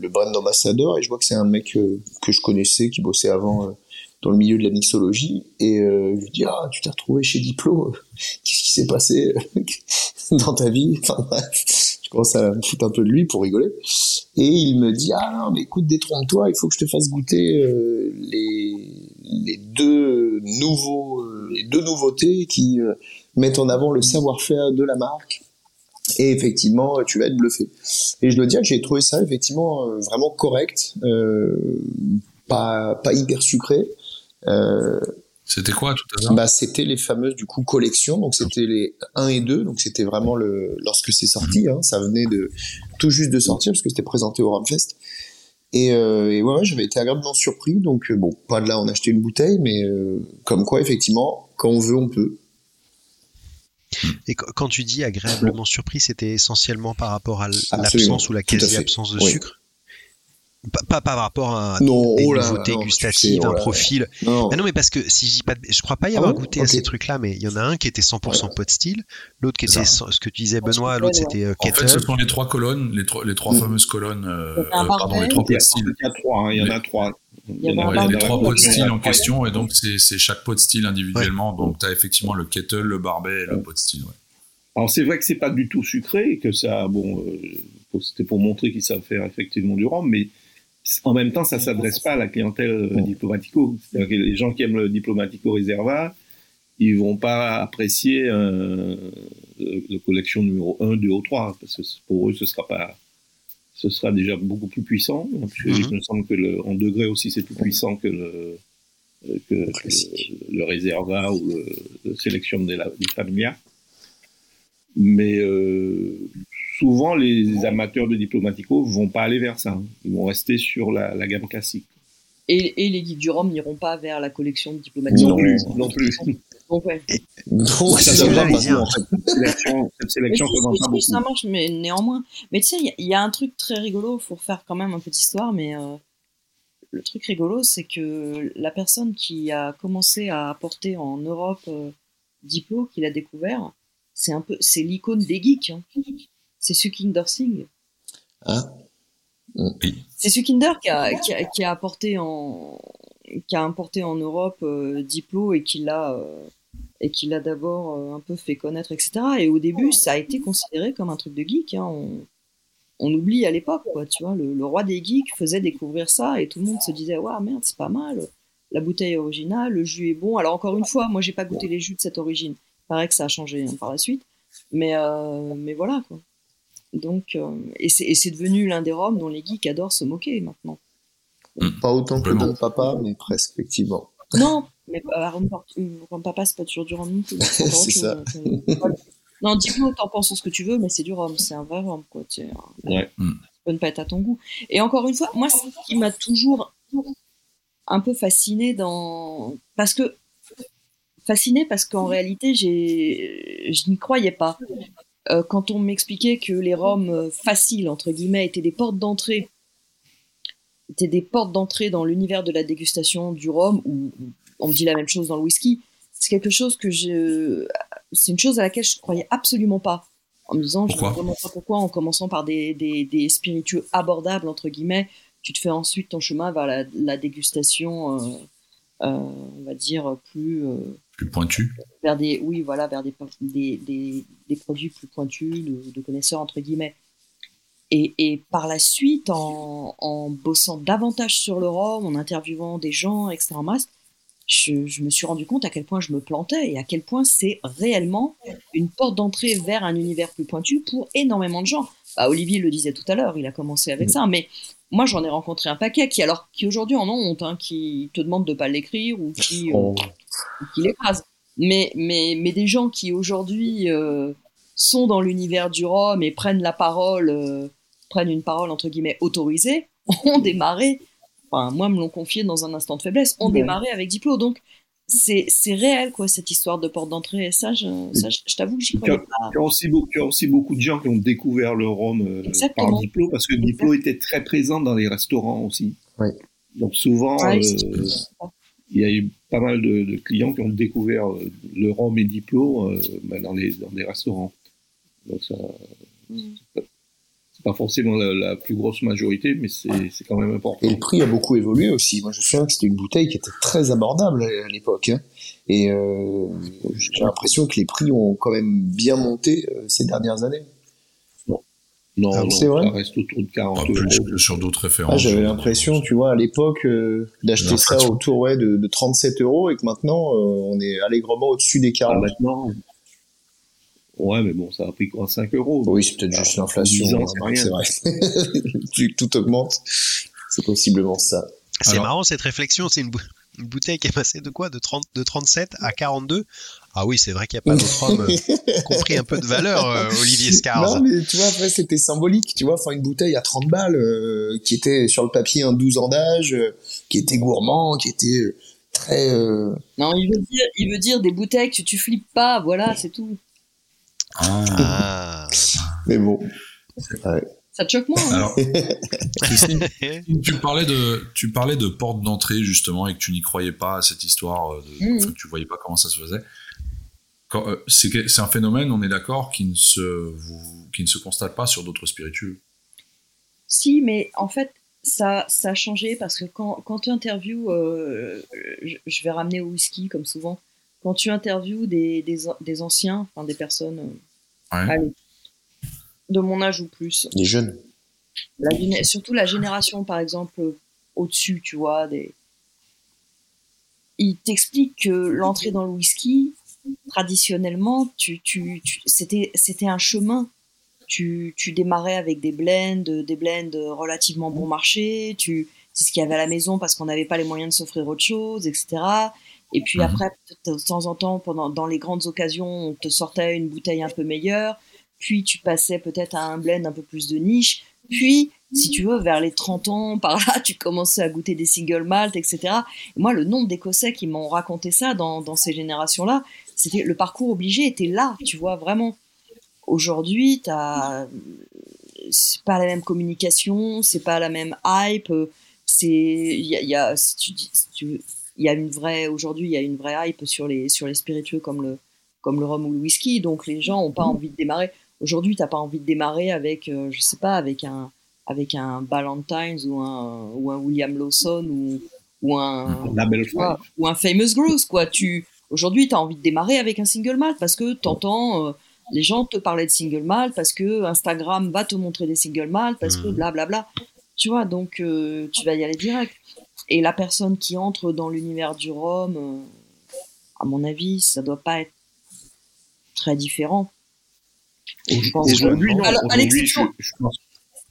le brand ambassadeur et je vois que c'est un mec euh, que je connaissais qui bossait avant dans le milieu de la mixologie et euh, je lui dis ah tu t'es retrouvé chez Diplo [LAUGHS] qu'est-ce qui s'est passé [LAUGHS] dans ta vie? Enfin je commence à me foutre un peu de lui pour rigoler. Et il me dit ah non mais écoute détrompe-toi il faut que je te fasse goûter euh, les les deux nouveaux euh, les deux nouveautés qui euh, mettent en avant le savoir-faire de la marque. Et effectivement tu vas être bluffé. Et je dois dire que j'ai trouvé ça effectivement vraiment correct pas pas hyper sucré. euh, c'était quoi tout à l'heure? Bah, C'était les fameuses du coup collections, donc c'était les 1 et 2, donc c'était vraiment le lorsque c'est sorti, mhm. hein, ça venait de tout juste de sortir parce que c'était présenté au Ramfest. Et, euh, et ouais, j'avais été agréablement surpris, donc euh, bon, pas de là on acheté une bouteille, mais euh, comme quoi effectivement, quand on veut, on peut. Et quand tu dis agréablement surpris, c'était essentiellement par rapport à l'absence ou la quasi-absence de sucre? Pas, pas par rapport à Non, des oh là, nouveautés non, tu gustatives, sais, oh un là. profil. Non. Non, mais parce que si j'y pas, de- je crois pas y Ah avoir goûté à ces trucs-là, mais il y en a un qui était 100% pot style, l'autre qui était ce que tu disais Pot Benoît, l'autre ouais. c'était euh, En fait, kettle. ce sont les trois colonnes, les trois, les trois Mm. fameuses colonnes, euh, euh, pardon, les trois Il y, pots de style. a, il y a trois, hein, il y en a trois. Il y Ouais, a les trois pots de style en question, et donc c'est chaque pot de style individuellement. Donc tu as effectivement le kettle, le barbet et le pot de style. ouais. Alors c'est vrai que c'est pas du tout sucré et que ça, bon, euh, c'était pour montrer qu'ils savent faire effectivement du rhum, mais en même temps ça s'adresse pas à la clientèle euh, diplomatico. C'est-à-dire que les gens qui aiment le diplomatico reserva, ils vont pas apprécier euh, le, le collection numéro 1, 2 ou 3 parce que pour eux ce sera pas, ce sera déjà beaucoup plus puissant. Parce que Mhm. Il me semble que le, en degré aussi c'est plus puissant que le euh, que, le, Reserva ou le, le Selection de la, Familia. Mais euh, souvent, les amateurs de Diplomatico vont pas aller vers ça. hein. Ils vont rester sur la, la gamme classique. Et, et les guides du Rhum n'iront pas vers la collection de diplomatique. Non plus, non plus. Donc, ouais. Donc, ça, pas sélection, si, ça marche, mais néanmoins. Mais tu sais, il y a- il y, a un truc très rigolo, faut faire quand même un peu d'histoire, mais euh, le truc rigolo, c'est que la personne qui a commencé à apporter en Europe euh, Diplo, qui l'a découvert, c'est un peu, c'est l'icône des geeks. hein. C'est Sukinder Singh. Hein C'est Sukinder qui a, qui, a, qui a apporté en qui a importé en Europe euh, Diplo et qui l'a euh, et qui l'a d'abord euh, un peu fait connaître, etc. Et au début, ça a été considéré comme un truc de geek. hein. On, on oublie à l'époque, quoi. Tu vois, le, le roi des geeks faisait découvrir ça et tout le monde se disait, waouh, merde, c'est pas mal. La bouteille est originale, le jus est bon. Alors encore une fois, moi, j'ai pas goûté les jus de cette origine. Il paraît que ça a changé hein, par la suite, mais euh, mais voilà, quoi. Donc, euh, et c'est et c'est devenu l'un des rhums dont les geeks adorent se moquer maintenant. Pas autant que Vraiment. Don Papa, mais presque, effectivement. [LAUGHS] Non, mais euh, euh, papa, c'est pas toujours du rhum. [LAUGHS] C'est ça. euh, [LAUGHS] voilà. Non, dis-moi, t'en penses ce que tu veux, mais c'est du rhum, c'est un vrai rhum, quoi. Tu euh, Ouais. Mm. Ça peut ne pas être à ton goût. Et encore une fois, moi, ce qui m'a toujours un peu fasciné dans. Parce que. Fasciné parce qu'en réalité, j'ai, je n'y croyais pas. Euh, quand on m'expliquait que les rhums euh, faciles, entre guillemets, étaient des portes d'entrée, étaient des portes d'entrée dans l'univers de la dégustation du rhum, ou on me dit la même chose dans le whisky, c'est quelque chose que je. C'est une chose à laquelle je croyais absolument pas. En me disant, je ne Pourquoi vraiment pas pourquoi, en commençant par des, des, des spiritueux abordables, entre guillemets, tu te fais ensuite ton chemin vers la, la dégustation, euh, on va dire, plus. Plus pointu. vers des oui voilà vers des des, des, des produits plus pointus de, de connaisseurs entre guillemets. Et, et par la suite en, en bossant davantage sur le rhum en interviewant des gens etc masse, je, je me suis rendu compte à quel point je me plantais et à quel point c'est réellement une porte d'entrée vers un univers plus pointu pour énormément de gens. Bah, Olivier le disait tout à l'heure il a commencé avec ça mais moi j'en ai rencontré un paquet qui alors qui aujourd'hui en ont honte hein, qui te demandent de pas l'écrire ou qui euh, Oh. qui l'écrase. Mais, mais, mais des gens qui aujourd'hui euh, sont dans l'univers du rhum et prennent la parole, euh, prennent une parole entre guillemets autorisée, [LAUGHS] ont démarré, enfin moi me l'ont confié dans un instant de faiblesse, ont Ouais. démarré avec Diplo. Donc c'est c'est réel quoi cette histoire de porte d'entrée. Et ça, je, ça, je, je t'avoue que j'y croyais pas. Il y, a aussi beaucoup, il y a aussi beaucoup de gens qui ont découvert le rhum euh, Exactement. par Diplo, parce que Diplo était très présent dans les restaurants aussi. Ouais. Donc souvent, Ouais, euh, il y a eu pas mal de, de clients qui ont découvert euh, le rhum et Diplo euh, bah, dans, les, dans des restaurants. Donc ça, Mm. Pas forcément la, la plus grosse majorité, mais c'est c'est quand même important. Et le prix a beaucoup évolué aussi. Moi, je me souviens que c'était une bouteille qui était très abordable à l'époque. hein. Et euh, j'ai l'impression que les prix ont quand même bien monté euh, ces dernières années. Non, Ah, non, c'est vrai ça reste autour de 40 Pas plus euros. que sur d'autres références. Ah, J'avais l'impression, tu vois, à l'époque, euh, d'acheter ça autour ouais, de, de 37 euros et que maintenant, euh, on est allègrement au-dessus des Ah, 40. maintenant, ouais, mais bon, ça a pris quoi 5 euros Oui, c'est peut-être juste l'inflation. 10 ans, hein, c'est. C'est vrai. [LAUGHS] Tout augmente, c'est possiblement ça. C'est marrant cette réflexion, c'est une, bou- une bouteille qui est passée de quoi de, 30, de 37 à 42 Ah oui, c'est vrai qu'il n'y a pas d'autre homme euh, [LAUGHS] compris un peu de valeur, euh, Olivier Scars. Non, mais tu vois, après, c'était symbolique, tu vois, enfin, une bouteille à 30 balles, euh, qui était sur le papier un 12 ans d'âge, euh, qui était gourmand, qui était euh, très... euh, Non, il veut dire, il veut dire des bouteilles que tu flippes pas, voilà, c'est tout. Ah. Mais bon. Ça te choque moins. hein Alors, Christine, [LAUGHS] tu parlais de, tu parlais de porte d'entrée justement et que tu n'y croyais pas à cette histoire, euh, de, enfin, que tu voyais pas comment ça se faisait. Euh, C'est un phénomène, on est d'accord, qui ne se, vous- qui ne se constate pas sur d'autres spiritueux. Si, mais en fait, ça, ça a changé parce que quand, quand tu interviews, euh, je, je vais ramener au whisky comme souvent, quand tu interviews des, des, an- des anciens, enfin des personnes euh, Ouais. allez, de mon âge ou plus, Les jeunes. la, surtout la génération par exemple euh, au-dessus, tu vois, des... ils t'expliquent que l'entrée dans le whisky, traditionnellement, tu, tu, tu- c'était, c'était un chemin. Tu, tu démarrais avec des blends, des blends relativement bon marché, tu, c'est ce qu'il y avait à la maison parce qu'on n'avait pas les moyens de s'offrir autre chose, etc. Et puis Mhm. après, de temps en temps, pendant, dans les grandes occasions, on te sortait une bouteille un peu meilleure, puis tu passais peut-être à un blend un peu plus de niche, puis, si tu veux, vers les 30 ans, [LAUGHS] par là, tu commençais à goûter des single malt, etc. Et moi, le nombre d'Écossais qui m'ont raconté ça dans, dans ces générations-là, c'était le parcours obligé était là, tu vois, vraiment. Aujourd'hui, t'as, c'est pas la même communication, c'est pas la même hype, euh, c'est, il y a, il y a- si tu dis- si tu- il y a une vraie, aujourd'hui, il y a une vraie hype sur les, sur les spiritueux comme le, comme le rhum ou le whisky, donc les gens ont pas envie de démarrer. Aujourd'hui, t'as pas envie de démarrer avec, euh, je sais pas, avec un, avec un Ballantines ou un, ou un William Lawson ou, ou un, vois, ou un Famous Grouse, quoi. Tu, aujourd'hui, tu as envie de démarrer avec un single malt parce que t'entends euh, les gens te parler de single malt, parce que Instagram va te montrer des single malt, parce que Mhm. blablabla. Tu vois, donc euh, tu vas y aller direct. Et la personne qui entre dans l'univers du rhum, euh, à mon avis, ça doit pas être très différent. Et je pense que- Aujourd'hui, non. Alors, à Aujourd'hui, je, l'exception- je pense,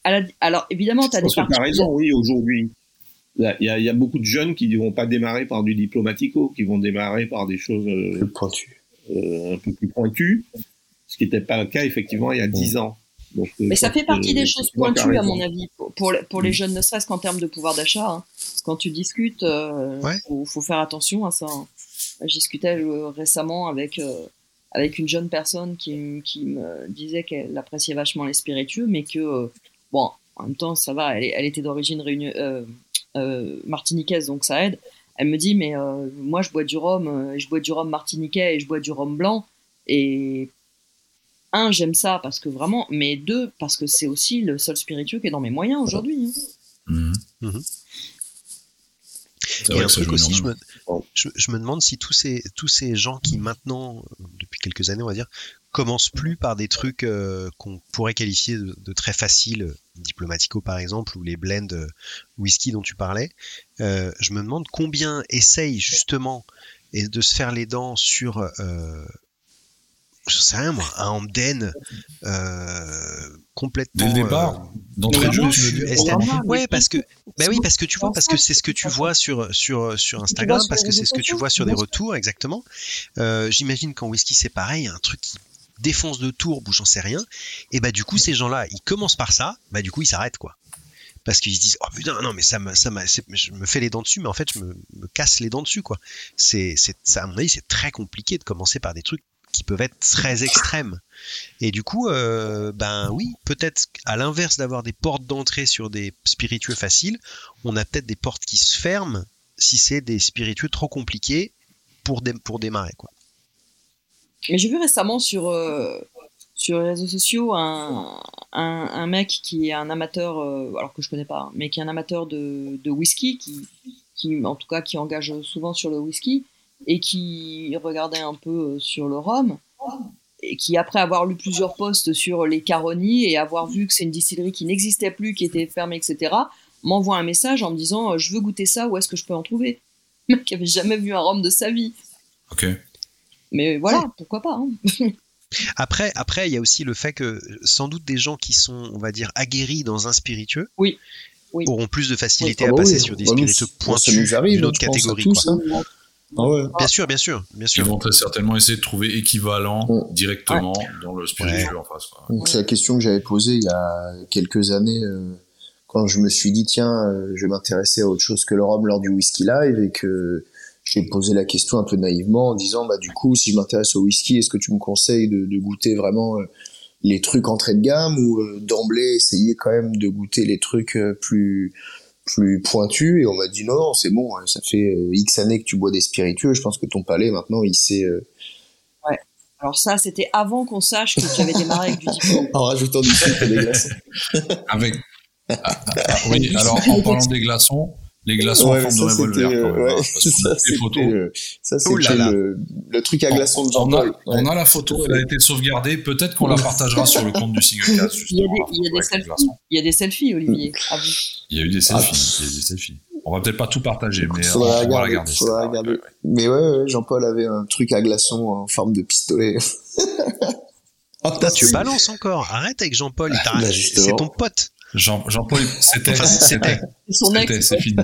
à la- alors évidemment, tu as des que tu as parties. raison, oui, aujourd'hui. Il y, a, y beaucoup de jeunes qui ne vont pas démarrer par du diplomatico, qui vont démarrer par des choses euh, euh, un peu plus pointues, ce qui n'était pas le cas, effectivement, il y a 10 ans. Donc, euh, Mais ça fait partie des choses pointues, à mon avis, pour, pour, les- Mm. jeunes, ne serait-ce qu'en termes de pouvoir d'achat. hein. Quand tu discutes, euh, Ouais. faut, faut faire attention à ça. hein. Je discutais euh, récemment avec, euh, avec une jeune personne qui, me disait qu'elle appréciait vachement les spiritueux, mais que, bon, en même temps, ça va, elle, était d'origine martiniquaise, donc ça aide. Elle me dit, mais moi, je bois du rhum, je bois du rhum martiniquais et je bois du rhum blanc. Et un, j'aime ça parce que vraiment, mais deux, parce que c'est aussi le seul spiritueux qui est dans mes moyens aujourd'hui. vrai un truc aussi, je me, je, je me demande si tous ces, tous ces gens qui maintenant, depuis quelques années on va dire, commencent plus par des trucs euh, qu'on pourrait qualifier de, de très faciles, Diplomatico par exemple, ou les blends euh, whisky dont tu parlais, euh, je me demande combien essayent justement et de se faire les dents sur, euh, je sais rien moi, un Hamden euh, complètement... Dès le départ, euh, d'entrée de jeu, tu veux dire. Ouais, parce que bah oui, parce que tu vois, parce que c'est ce que tu vois sur sur sur Instagram, parce que c'est ce que tu vois sur des retours, exactement. Euh, J'imagine qu'en whisky c'est pareil, un truc qui défonce de tourbe ou j'en sais rien. Et bah du coup ces gens-là, ils commencent par ça, bah du coup ils s'arrêtent quoi. Parce qu'ils se disent oh putain non mais ça me ça je me fais les dents dessus mais en fait je me, me casse les dents dessus quoi. C'est c'est ça à mon avis c'est très compliqué de commencer par des trucs qui peuvent être très extrêmes. Et du coup, euh, ben oui, peut-être à l'inverse d'avoir des portes d'entrée sur des spiritueux faciles, on a peut-être des portes qui se ferment si c'est des spiritueux trop compliqués pour, pour démarrer. Quoi. Mais j'ai vu récemment sur, euh, sur les réseaux sociaux un, un, mec qui est un amateur, euh, alors que je connais pas, hein, mais qui est un amateur de, de whisky, qui, qui, en tout cas, qui engage souvent sur le whisky et qui regardait un peu euh, sur le rhum. Et qui, après avoir lu plusieurs posts sur les Caroni et avoir vu que c'est une distillerie qui n'existait plus, qui était fermée, etc., m'envoie un message en me disant euh, Je veux goûter ça, où est-ce que je peux en trouver? Le mec avait jamais vu un rhum de sa vie. Ok. Mais voilà, pourquoi pas. hein. [LAUGHS] Après, après, il y a aussi le fait que sans doute des gens qui sont, on va dire, aguerris dans un spiritueux Oui. Oui. auront plus de facilité Ah à bah passer oui. sur des Bah spiritueux pointus d'une autre catégorie. tous, quoi. hein. Ah ouais. Bien sûr, bien sûr, bien Ils sûr. vont très certainement essayer de trouver équivalent Ouais. directement dans le spiritueux en face. Donc, C'est la question que j'avais posée il y a quelques années euh, quand je me suis dit tiens euh, je vais m'intéresser à autre chose que le rhum lors du whisky live et que j'ai posé la question un peu naïvement en disant bah du coup si je m'intéresse au whisky est-ce que tu me conseilles de, de goûter vraiment euh, les trucs entrée de gamme ou euh, d'emblée essayer quand même de goûter les trucs euh, plus plus pointus et on m'a dit non non c'est bon hein, ça fait euh, X années que tu bois des spiritueux je pense que ton palais maintenant il sait euh, Alors ça, c'était avant qu'on sache que tu avais démarré avec du [LAUGHS] diplôme. en rajoutant du sucre et des glaçons Avec. Ah, ah, ah, oui, alors en parlant des glaçons, les glaçons Ouais, en forme de ça, revolver. euh, ouais, hein, [LAUGHS] ça, c'était, photos. euh, Oh là. le, le truc à glaçons de On a, Ouais. on a la photo, elle a été sauvegardée. Peut-être qu'on la partagera sur le compte du single cast. Il y a des, justement, il y a des selfies. glaçons. Il y a des selfies, Olivier. À vous. Il y a eu des Ah. selfies. Il y a eu des selfies. On va peut-être pas tout partager, mais euh, on, Faudra on va la regarder, garder. faudra pas- regarder. ouais, ouais. Mais ouais, ouais, Jean-Paul avait un truc à glaçons en forme de pistolet. Putain, [LAUGHS] tu balances encore. Arrête avec Jean-Paul. il t'a- Bah, C'est ton pote. Jean- Jean-Paul, c'était, Enfin, c'était. Son ex, c'était, c'est fini.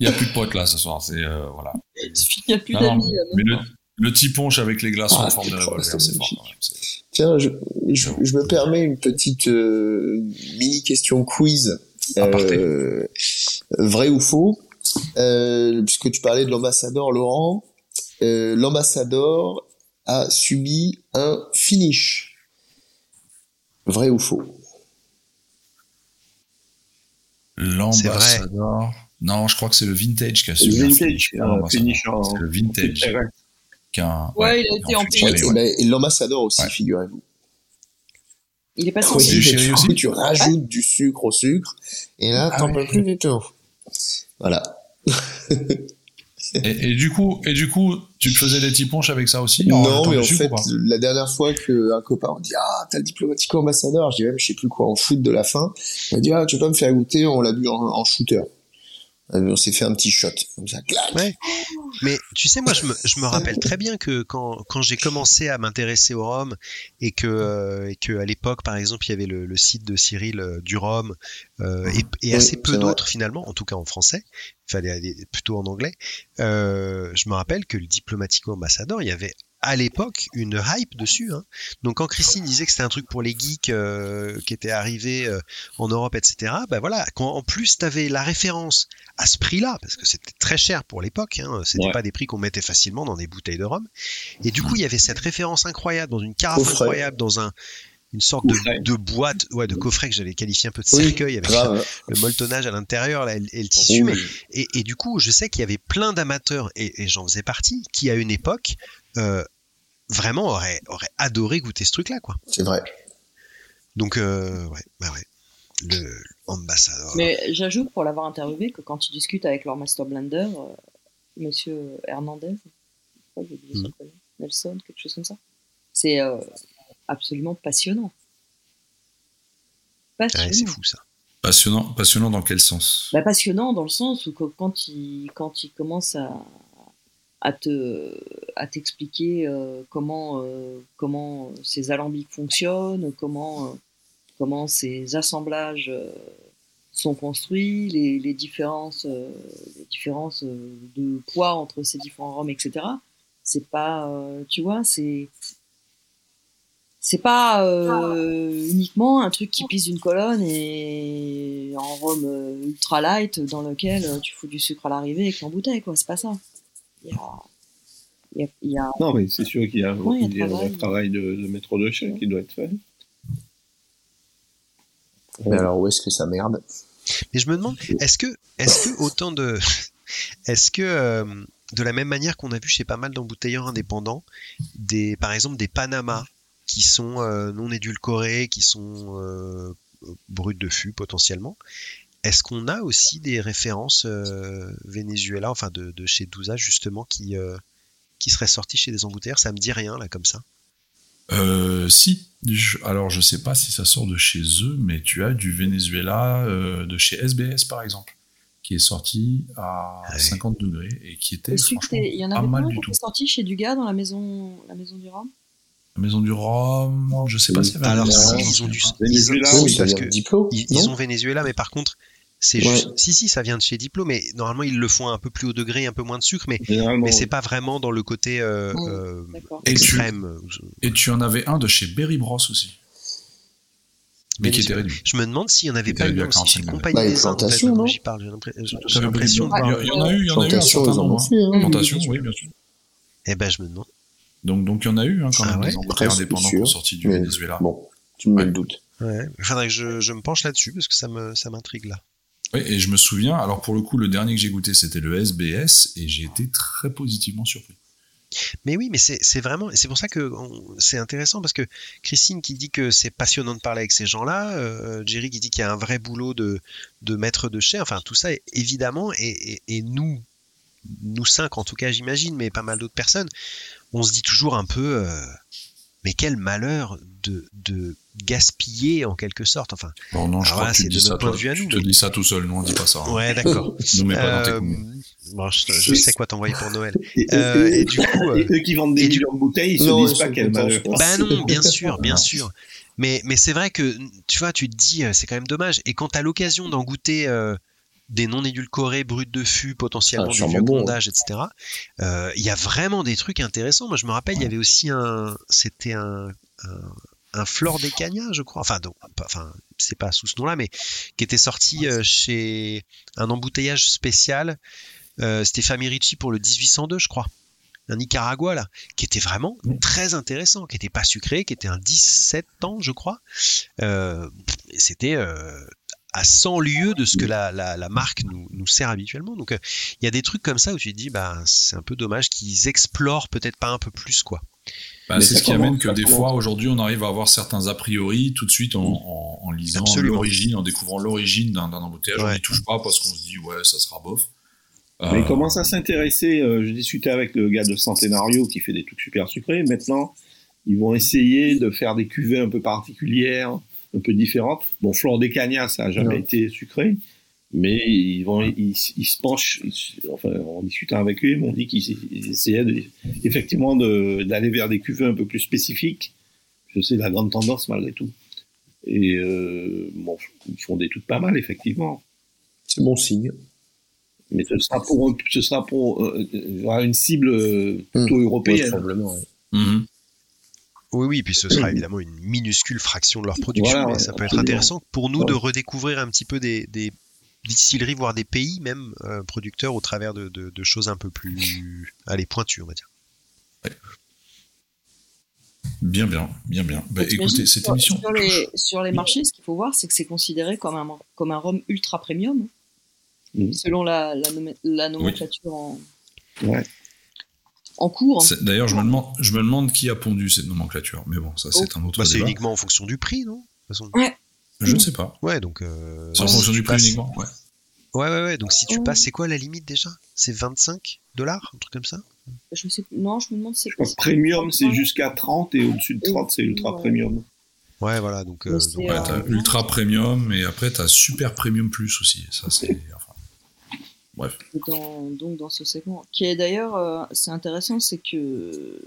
Il y a plus de potes là ce soir. C'est euh, voilà. il n'y a plus Non, d'amis. mais le, maintenant. le petit punch avec les glaçons Ah, en forme de revolver, c'est c'est fort magnifique. quand même. C'est- Tiens, je, je, je me permets une petite euh, mini question quiz. Euh, vrai ou faux euh, Puisque tu parlais de l'ambassadeur Laurent, euh, l'ambassadeur a subi un finish. Vrai ou faux? L'ambassadeur. Non, je crois que c'est le vintage qui a Le subi un vintage, finish, pas un l'ambassadeur. finish en- C'est le vintage Ouais. qui a Ouais, il a été en Et, ouais. ben, et l'ambassadeur aussi, Ouais. figurez-vous. Il est passé en Oui, du aussi tu rajoutes du sucre au sucre, et là, Ah t'en ouais. peux plus du tout. Voilà. [LAUGHS] Et, et du coup, et du coup, tu te faisais des petits punches avec ça aussi Non, mais en fait, la dernière fois qu'un copain me dit Ah, t'as le diplomatique ambassadeur, je dis même, je sais plus quoi, en foot de la fin. Il m'a dit Ah, tu peux pas me faire goûter, on l'a bu en, en shooter. Euh, On s'est fait un petit shot, comme ça. Ouais. Mais tu sais, moi, je me, je me [LAUGHS] rappelle très bien que quand, quand j'ai commencé à m'intéresser au rhum et que, euh, et que à l'époque, par exemple, il y avait le, le site de Cyril euh, du rhum euh, et, et Oui, assez peu d'autres finalement, en tout cas en français, il fallait aller plutôt en anglais. Je me rappelle que le diplomatico ambassadeur, il y avait à l'époque une hype dessus. Hein. Donc quand Christine disait que c'était un truc pour les geeks euh, qui était arrivé euh, en Europe, etc. Ben voilà, quand en plus tu avais la référence à ce prix-là, parce que c'était très cher pour l'époque, hein, c'était Ouais. pas des prix qu'on mettait facilement dans des bouteilles de rhum. Et du coup, il y avait cette référence incroyable dans une carafe incroyable, dans un une sorte de, boîte, ouais, de coffret que j'allais qualifier un peu de Oui, cercueil avec Grave. le molletonnage à l'intérieur et, et le tissu. Oui. Mais, et, et du coup, je sais qu'il y avait plein d'amateurs, et, et j'en faisais partie, qui à une époque euh, vraiment auraient, auraient adoré goûter ce truc-là, quoi. C'est vrai. Donc, euh, ouais, bah ouais. Le ambassadeur. Mais j'ajoute pour l'avoir interviewé que quand il discute avec leur master blender, euh, Monsieur Hernandez, je crois que j'ai oublié son prénom, Nelson, quelque chose comme ça, c'est euh, absolument passionnant. Passionnant. Ouais, c'est fou ça. Passionnant, passionnant dans quel sens? Bah, passionnant dans le sens où quand il, quand il commence à, à te à t'expliquer euh, comment euh, comment ces alambics fonctionnent, comment euh, comment ces assemblages sont construits, les, les différences les différences de poids entre ces différents rhums, etc. C'est pas tu vois c'est c'est pas euh, uniquement un truc qui pisse une colonne et en rhum ultra light dans lequel tu fous du sucre à l'arrivée et que bouteille quoi. C'est pas ça y a, il y a, il y a- Non, mais c'est sûr qu'il y a, Ouais, il y a il y a un travail. de, de maître de chef qui doit être fait. Mais alors, où est-ce que ça merde? Mais je me demande, est-ce que, est-ce que autant de, [LAUGHS] est-ce que euh, de la même manière qu'on a vu chez pas mal d'embouteilleurs indépendants, des, par exemple des Panama qui sont euh, non édulcorés, qui sont euh, bruts de fût potentiellement, est-ce qu'on a aussi des références euh, Venezuela, enfin de, de chez Douza justement, qui euh, qui seraient sorties chez des embouteilleurs? Ça me dit rien là comme ça. Euh, si. Je- alors, je sais pas si ça sort de chez eux, mais tu as du Venezuela euh, de chez SBS, par exemple, qui est sorti à Ouais. 50 degrés et qui était franchement il y en avait mal pas un du qui tout. sorti chez Dugas dans la maison la maison du rhum La Maison du Rhum, je sais pas si Alors si, je ils ont du, ils, Venezuela, Oui, parce vient que Diplo, Ils, ils ont Venezuela, mais par contre, c'est Ouais. juste. Si, si, ça vient de chez Diplo, mais normalement, ils le font un peu plus haut degré, un peu moins de sucre, mais, mais c'est pas vraiment dans le côté euh, euh, Et tu- extrême. Et tu en avais un de chez Berry Bros aussi. Mais qui était réduit. Je me demande s'il y en avait Il pas eu aussi chez 45 Compagnie Bah, une des Indes, dont non j'y parle. J'ai l'impression. Il y, en a eu, il y en a eu ils hein. hein. Plantation, oui, bien sûr. Eh ben, je me demande. Donc, donc il y en a eu hein, quand Ah même ouais des Presque indépendants qui sûr. ont sorti du Mais Venezuela. Bon, tu me mets Ouais. le doute. Ouais. Il faudrait que je, je me penche là-dessus parce que ça me ça m'intrigue là. Oui, et je me souviens, alors pour le coup, le dernier que j'ai goûté, c'était le SBS, et j'ai été très positivement surpris. Mais oui, mais c'est c'est vraiment, c'est pour ça que on- c'est intéressant parce que Christine qui dit que c'est passionnant de parler avec ces gens-là, euh, Jerry qui dit qu'il y a un vrai boulot de, de maître de chai, enfin tout ça évidemment, et, et- et nous, nous cinq en tout cas j'imagine, mais pas mal d'autres personnes, on se dit toujours un peu, euh, mais quel malheur de, de gaspiller en quelque sorte, enfin. Bon, non, je Alors crois là, que tu c'est te de dis ça, notre point toi. de vue à Tu nous, te mais- dis ça tout seul, nous on dit pas ça. hein. Ouais, d'accord. [LAUGHS] Nous mets pas dans tes Euh, bon, je, je sais quoi t'envoyer pour Noël. [LAUGHS] Et, Euh, et- et du coup, et euh, eux qui vendent des millions de bouteilles, ils Non, se disent pas quel malheur. Bah non, [LAUGHS] bien sûr, bien sûr. Mais, mais c'est vrai que, tu vois, tu te dis, c'est quand même dommage. Et quand tu as l'occasion d'en goûter euh, des non édulcorés, bruts de fût, potentiellement Ah, du vieux bon, condage, etc., euh, il y a vraiment des trucs intéressants. Moi, je me rappelle, il y avait aussi un. C'était un. un un Flore des Cagnas, je crois. Enfin, donc, pas- enfin, c'est pas sous ce nom-là, mais qui était sorti euh, chez un embouteillage spécial. Euh, C'était Famirici pour le 1802, je crois un Nicaragua là, qui était vraiment très intéressant, qui était pas sucré, qui était un 17 ans, je crois. Euh, C'était euh, à 100 lieues de ce que la, la, la marque nous, nous sert habituellement. Donc euh, il y a des trucs comme ça où tu te dis, bah, c'est un peu dommage qu'ils explorent peut-être pas un peu plus quoi. Bah, Mais c'est ce qui amène commence, que des commence. fois, aujourd'hui, on arrive à avoir certains a priori tout de suite en, en, en lisant l'origine, en découvrant l'origine d'un embouteillage. On Ouais. n'y touche pas parce qu'on se dit, ouais, ça sera bof. Mais Euh, ils commencent à s'intéresser. euh, je discutais avec le gars de Centenario qui fait des trucs super sucrés. Maintenant, ils vont essayer de faire des cuvées un peu particulières, un peu différentes. Bon, Flore des Cagnas, ça a jamais Non. été sucré. Mais ils vont, ils, ils se penchent, ils enfin, en discutant avec eux, ils m'ont dit qu'ils ils essayaient de- effectivement de- d'aller vers des cuvées un peu plus spécifiques. Je sais la grande tendance malgré tout. Et euh, bon, ils font des trucs pas mal, effectivement. C'est bon signe. Mais ce sera pour, ce sera pour euh, euh, une cible euh, plutôt européenne. probablement. ouais. mhm. Oui, oui, puis ce sera [CLEARS THROAT] évidemment une minuscule fraction de leur production, Voilà, mais ça peut être intéressant pour nous Ouais. de redécouvrir un petit peu des, des distilleries, voire des pays même euh, producteurs au travers de, de- de choses un peu plus, allez, pointues, on va dire. Bien, bien, bien, bien. Bah, écoutez, cette sur- émission. Sur les, sur les marchés, ce qu'il faut voir, c'est que c'est considéré comme un, comme un rhum ultra premium, Mhm. selon la, la, nomé- la nomenclature en, Ouais. En cours. c'est- D'ailleurs, je me demande, je me demande qui a pondu cette nomenclature. Mais bon, ça, c'est un autre Bah, c'est uniquement en fonction du prix, non? De toute façon. Je ne sais pas. Ouais, donc. euh, C'est en fonction tu du prix passes- uniquement. Ouais. Ouais, ouais, ouais. Donc si tu Ouais. passes, c'est quoi la limite déjà? C'est 25 dollars, un truc comme ça? Je sais, non, je me demande c'est que premium, c'est jusqu'à 30 et au-dessus de 30, c'est ultra Ouais. premium. Ouais, voilà. Donc, euh, c'est, donc, Ouais, Euh, ultra premium et après t'as super premium plus aussi. Ça c'est. Bref. dans, donc dans ce segment. Qui est d'ailleurs, euh, c'est intéressant, c'est que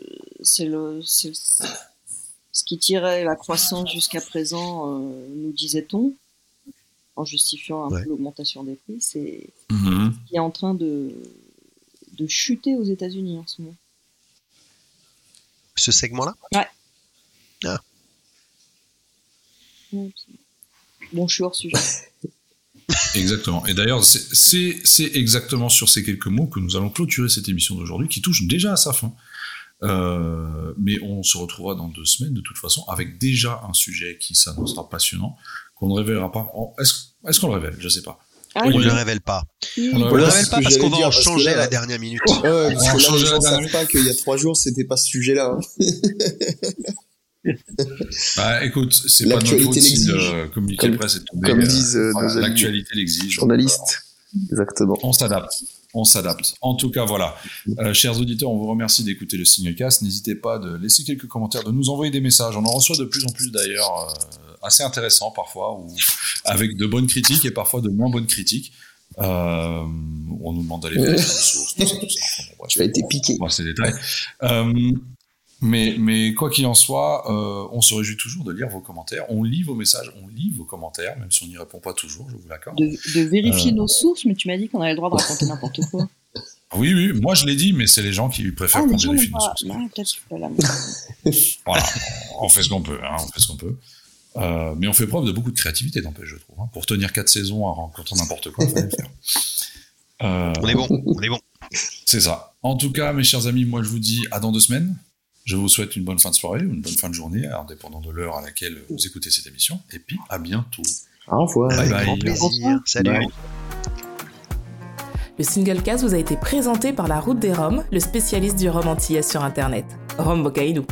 c'est le, c'est ce qui tirait la croissance jusqu'à présent, euh, nous disait-on, en justifiant un Ouais. peu l'augmentation des prix, c'est Mhm. qui est en train de, de chuter aux États-Unis en ce moment. ce segment-là? Bon, je suis hors sujet. [LAUGHS] Exactement. Et d'ailleurs, c'est- exactement sur ces quelques mots que nous allons clôturer cette émission d'aujourd'hui qui touche déjà à sa fin. Euh, mais on se retrouvera dans deux semaines de toute façon avec déjà un sujet qui s'annoncera passionnant qu'on ne révélera pas. Est-ce qu'on le révèle? Je sais pas. Ah, On ne oui. le révèle pas. On On le révèle pas parce qu'on va dire, en changer là- à la dernière minute. Ouais, parce On que là, change les la gens dernière savent pas qu'il y a trois jours, c'était pas ce sujet-là. hein. [LAUGHS] Bah, écoute, c'est pas notre faute si le communiqué Comme- de presse est tombé. Comme euh, disent euh, voilà, L'actualité l'exige. journalistes. Exactement. On s'adapte. On s'adapte. En tout cas, voilà. Euh, chers auditeurs, on vous remercie d'écouter le Signecast. N'hésitez pas de laisser quelques commentaires, de nous envoyer des messages. On en reçoit de plus en plus d'ailleurs, euh, assez intéressants parfois, ou avec de bonnes critiques et parfois de moins bonnes critiques. Euh, on nous demande d'aller [LAUGHS] vérifier les sources, tout ça, tout ça. Enfin, bon, bref. Tu as été piqué. Bon, c'est détails. Mais, mais quoi qu'il en soit, euh, on se réjouit toujours de lire vos commentaires. On lit vos messages, on lit vos commentaires, même si on n'y répond pas toujours, je vous l'accorde. De, de vérifier Euh. nos sources, mais tu m'as dit qu'on avait le droit de raconter n'importe quoi. Oui, oui, moi je l'ai dit, mais c'est les gens qui préfèrent Ah, qu'on vérifie nos sources. Non, peut-être que je suis pas là. mais- [LAUGHS] Voilà, on fait ce qu'on peut, hein, on fait ce qu'on peut. Euh, mais on fait preuve de beaucoup de créativité, n'empêche, je trouve. hein. Pour tenir quatre saisons à rencontrer n'importe quoi, il fallait le faire. Euh, On est bon, on est bon. C'est ça. En tout cas, mes chers amis, moi je vous dis à dans deux semaines. Je vous souhaite une bonne fin de soirée ou une bonne fin de journée, indépendant de l'heure à laquelle vous écoutez cette émission. Et puis, à bientôt. Au revoir. Avec bye. grand plaisir. Salut. Bye. Le single cast vous a été présenté par la Route des Roms, le spécialiste du rhum antillais sur Internet. Rome Bocainou.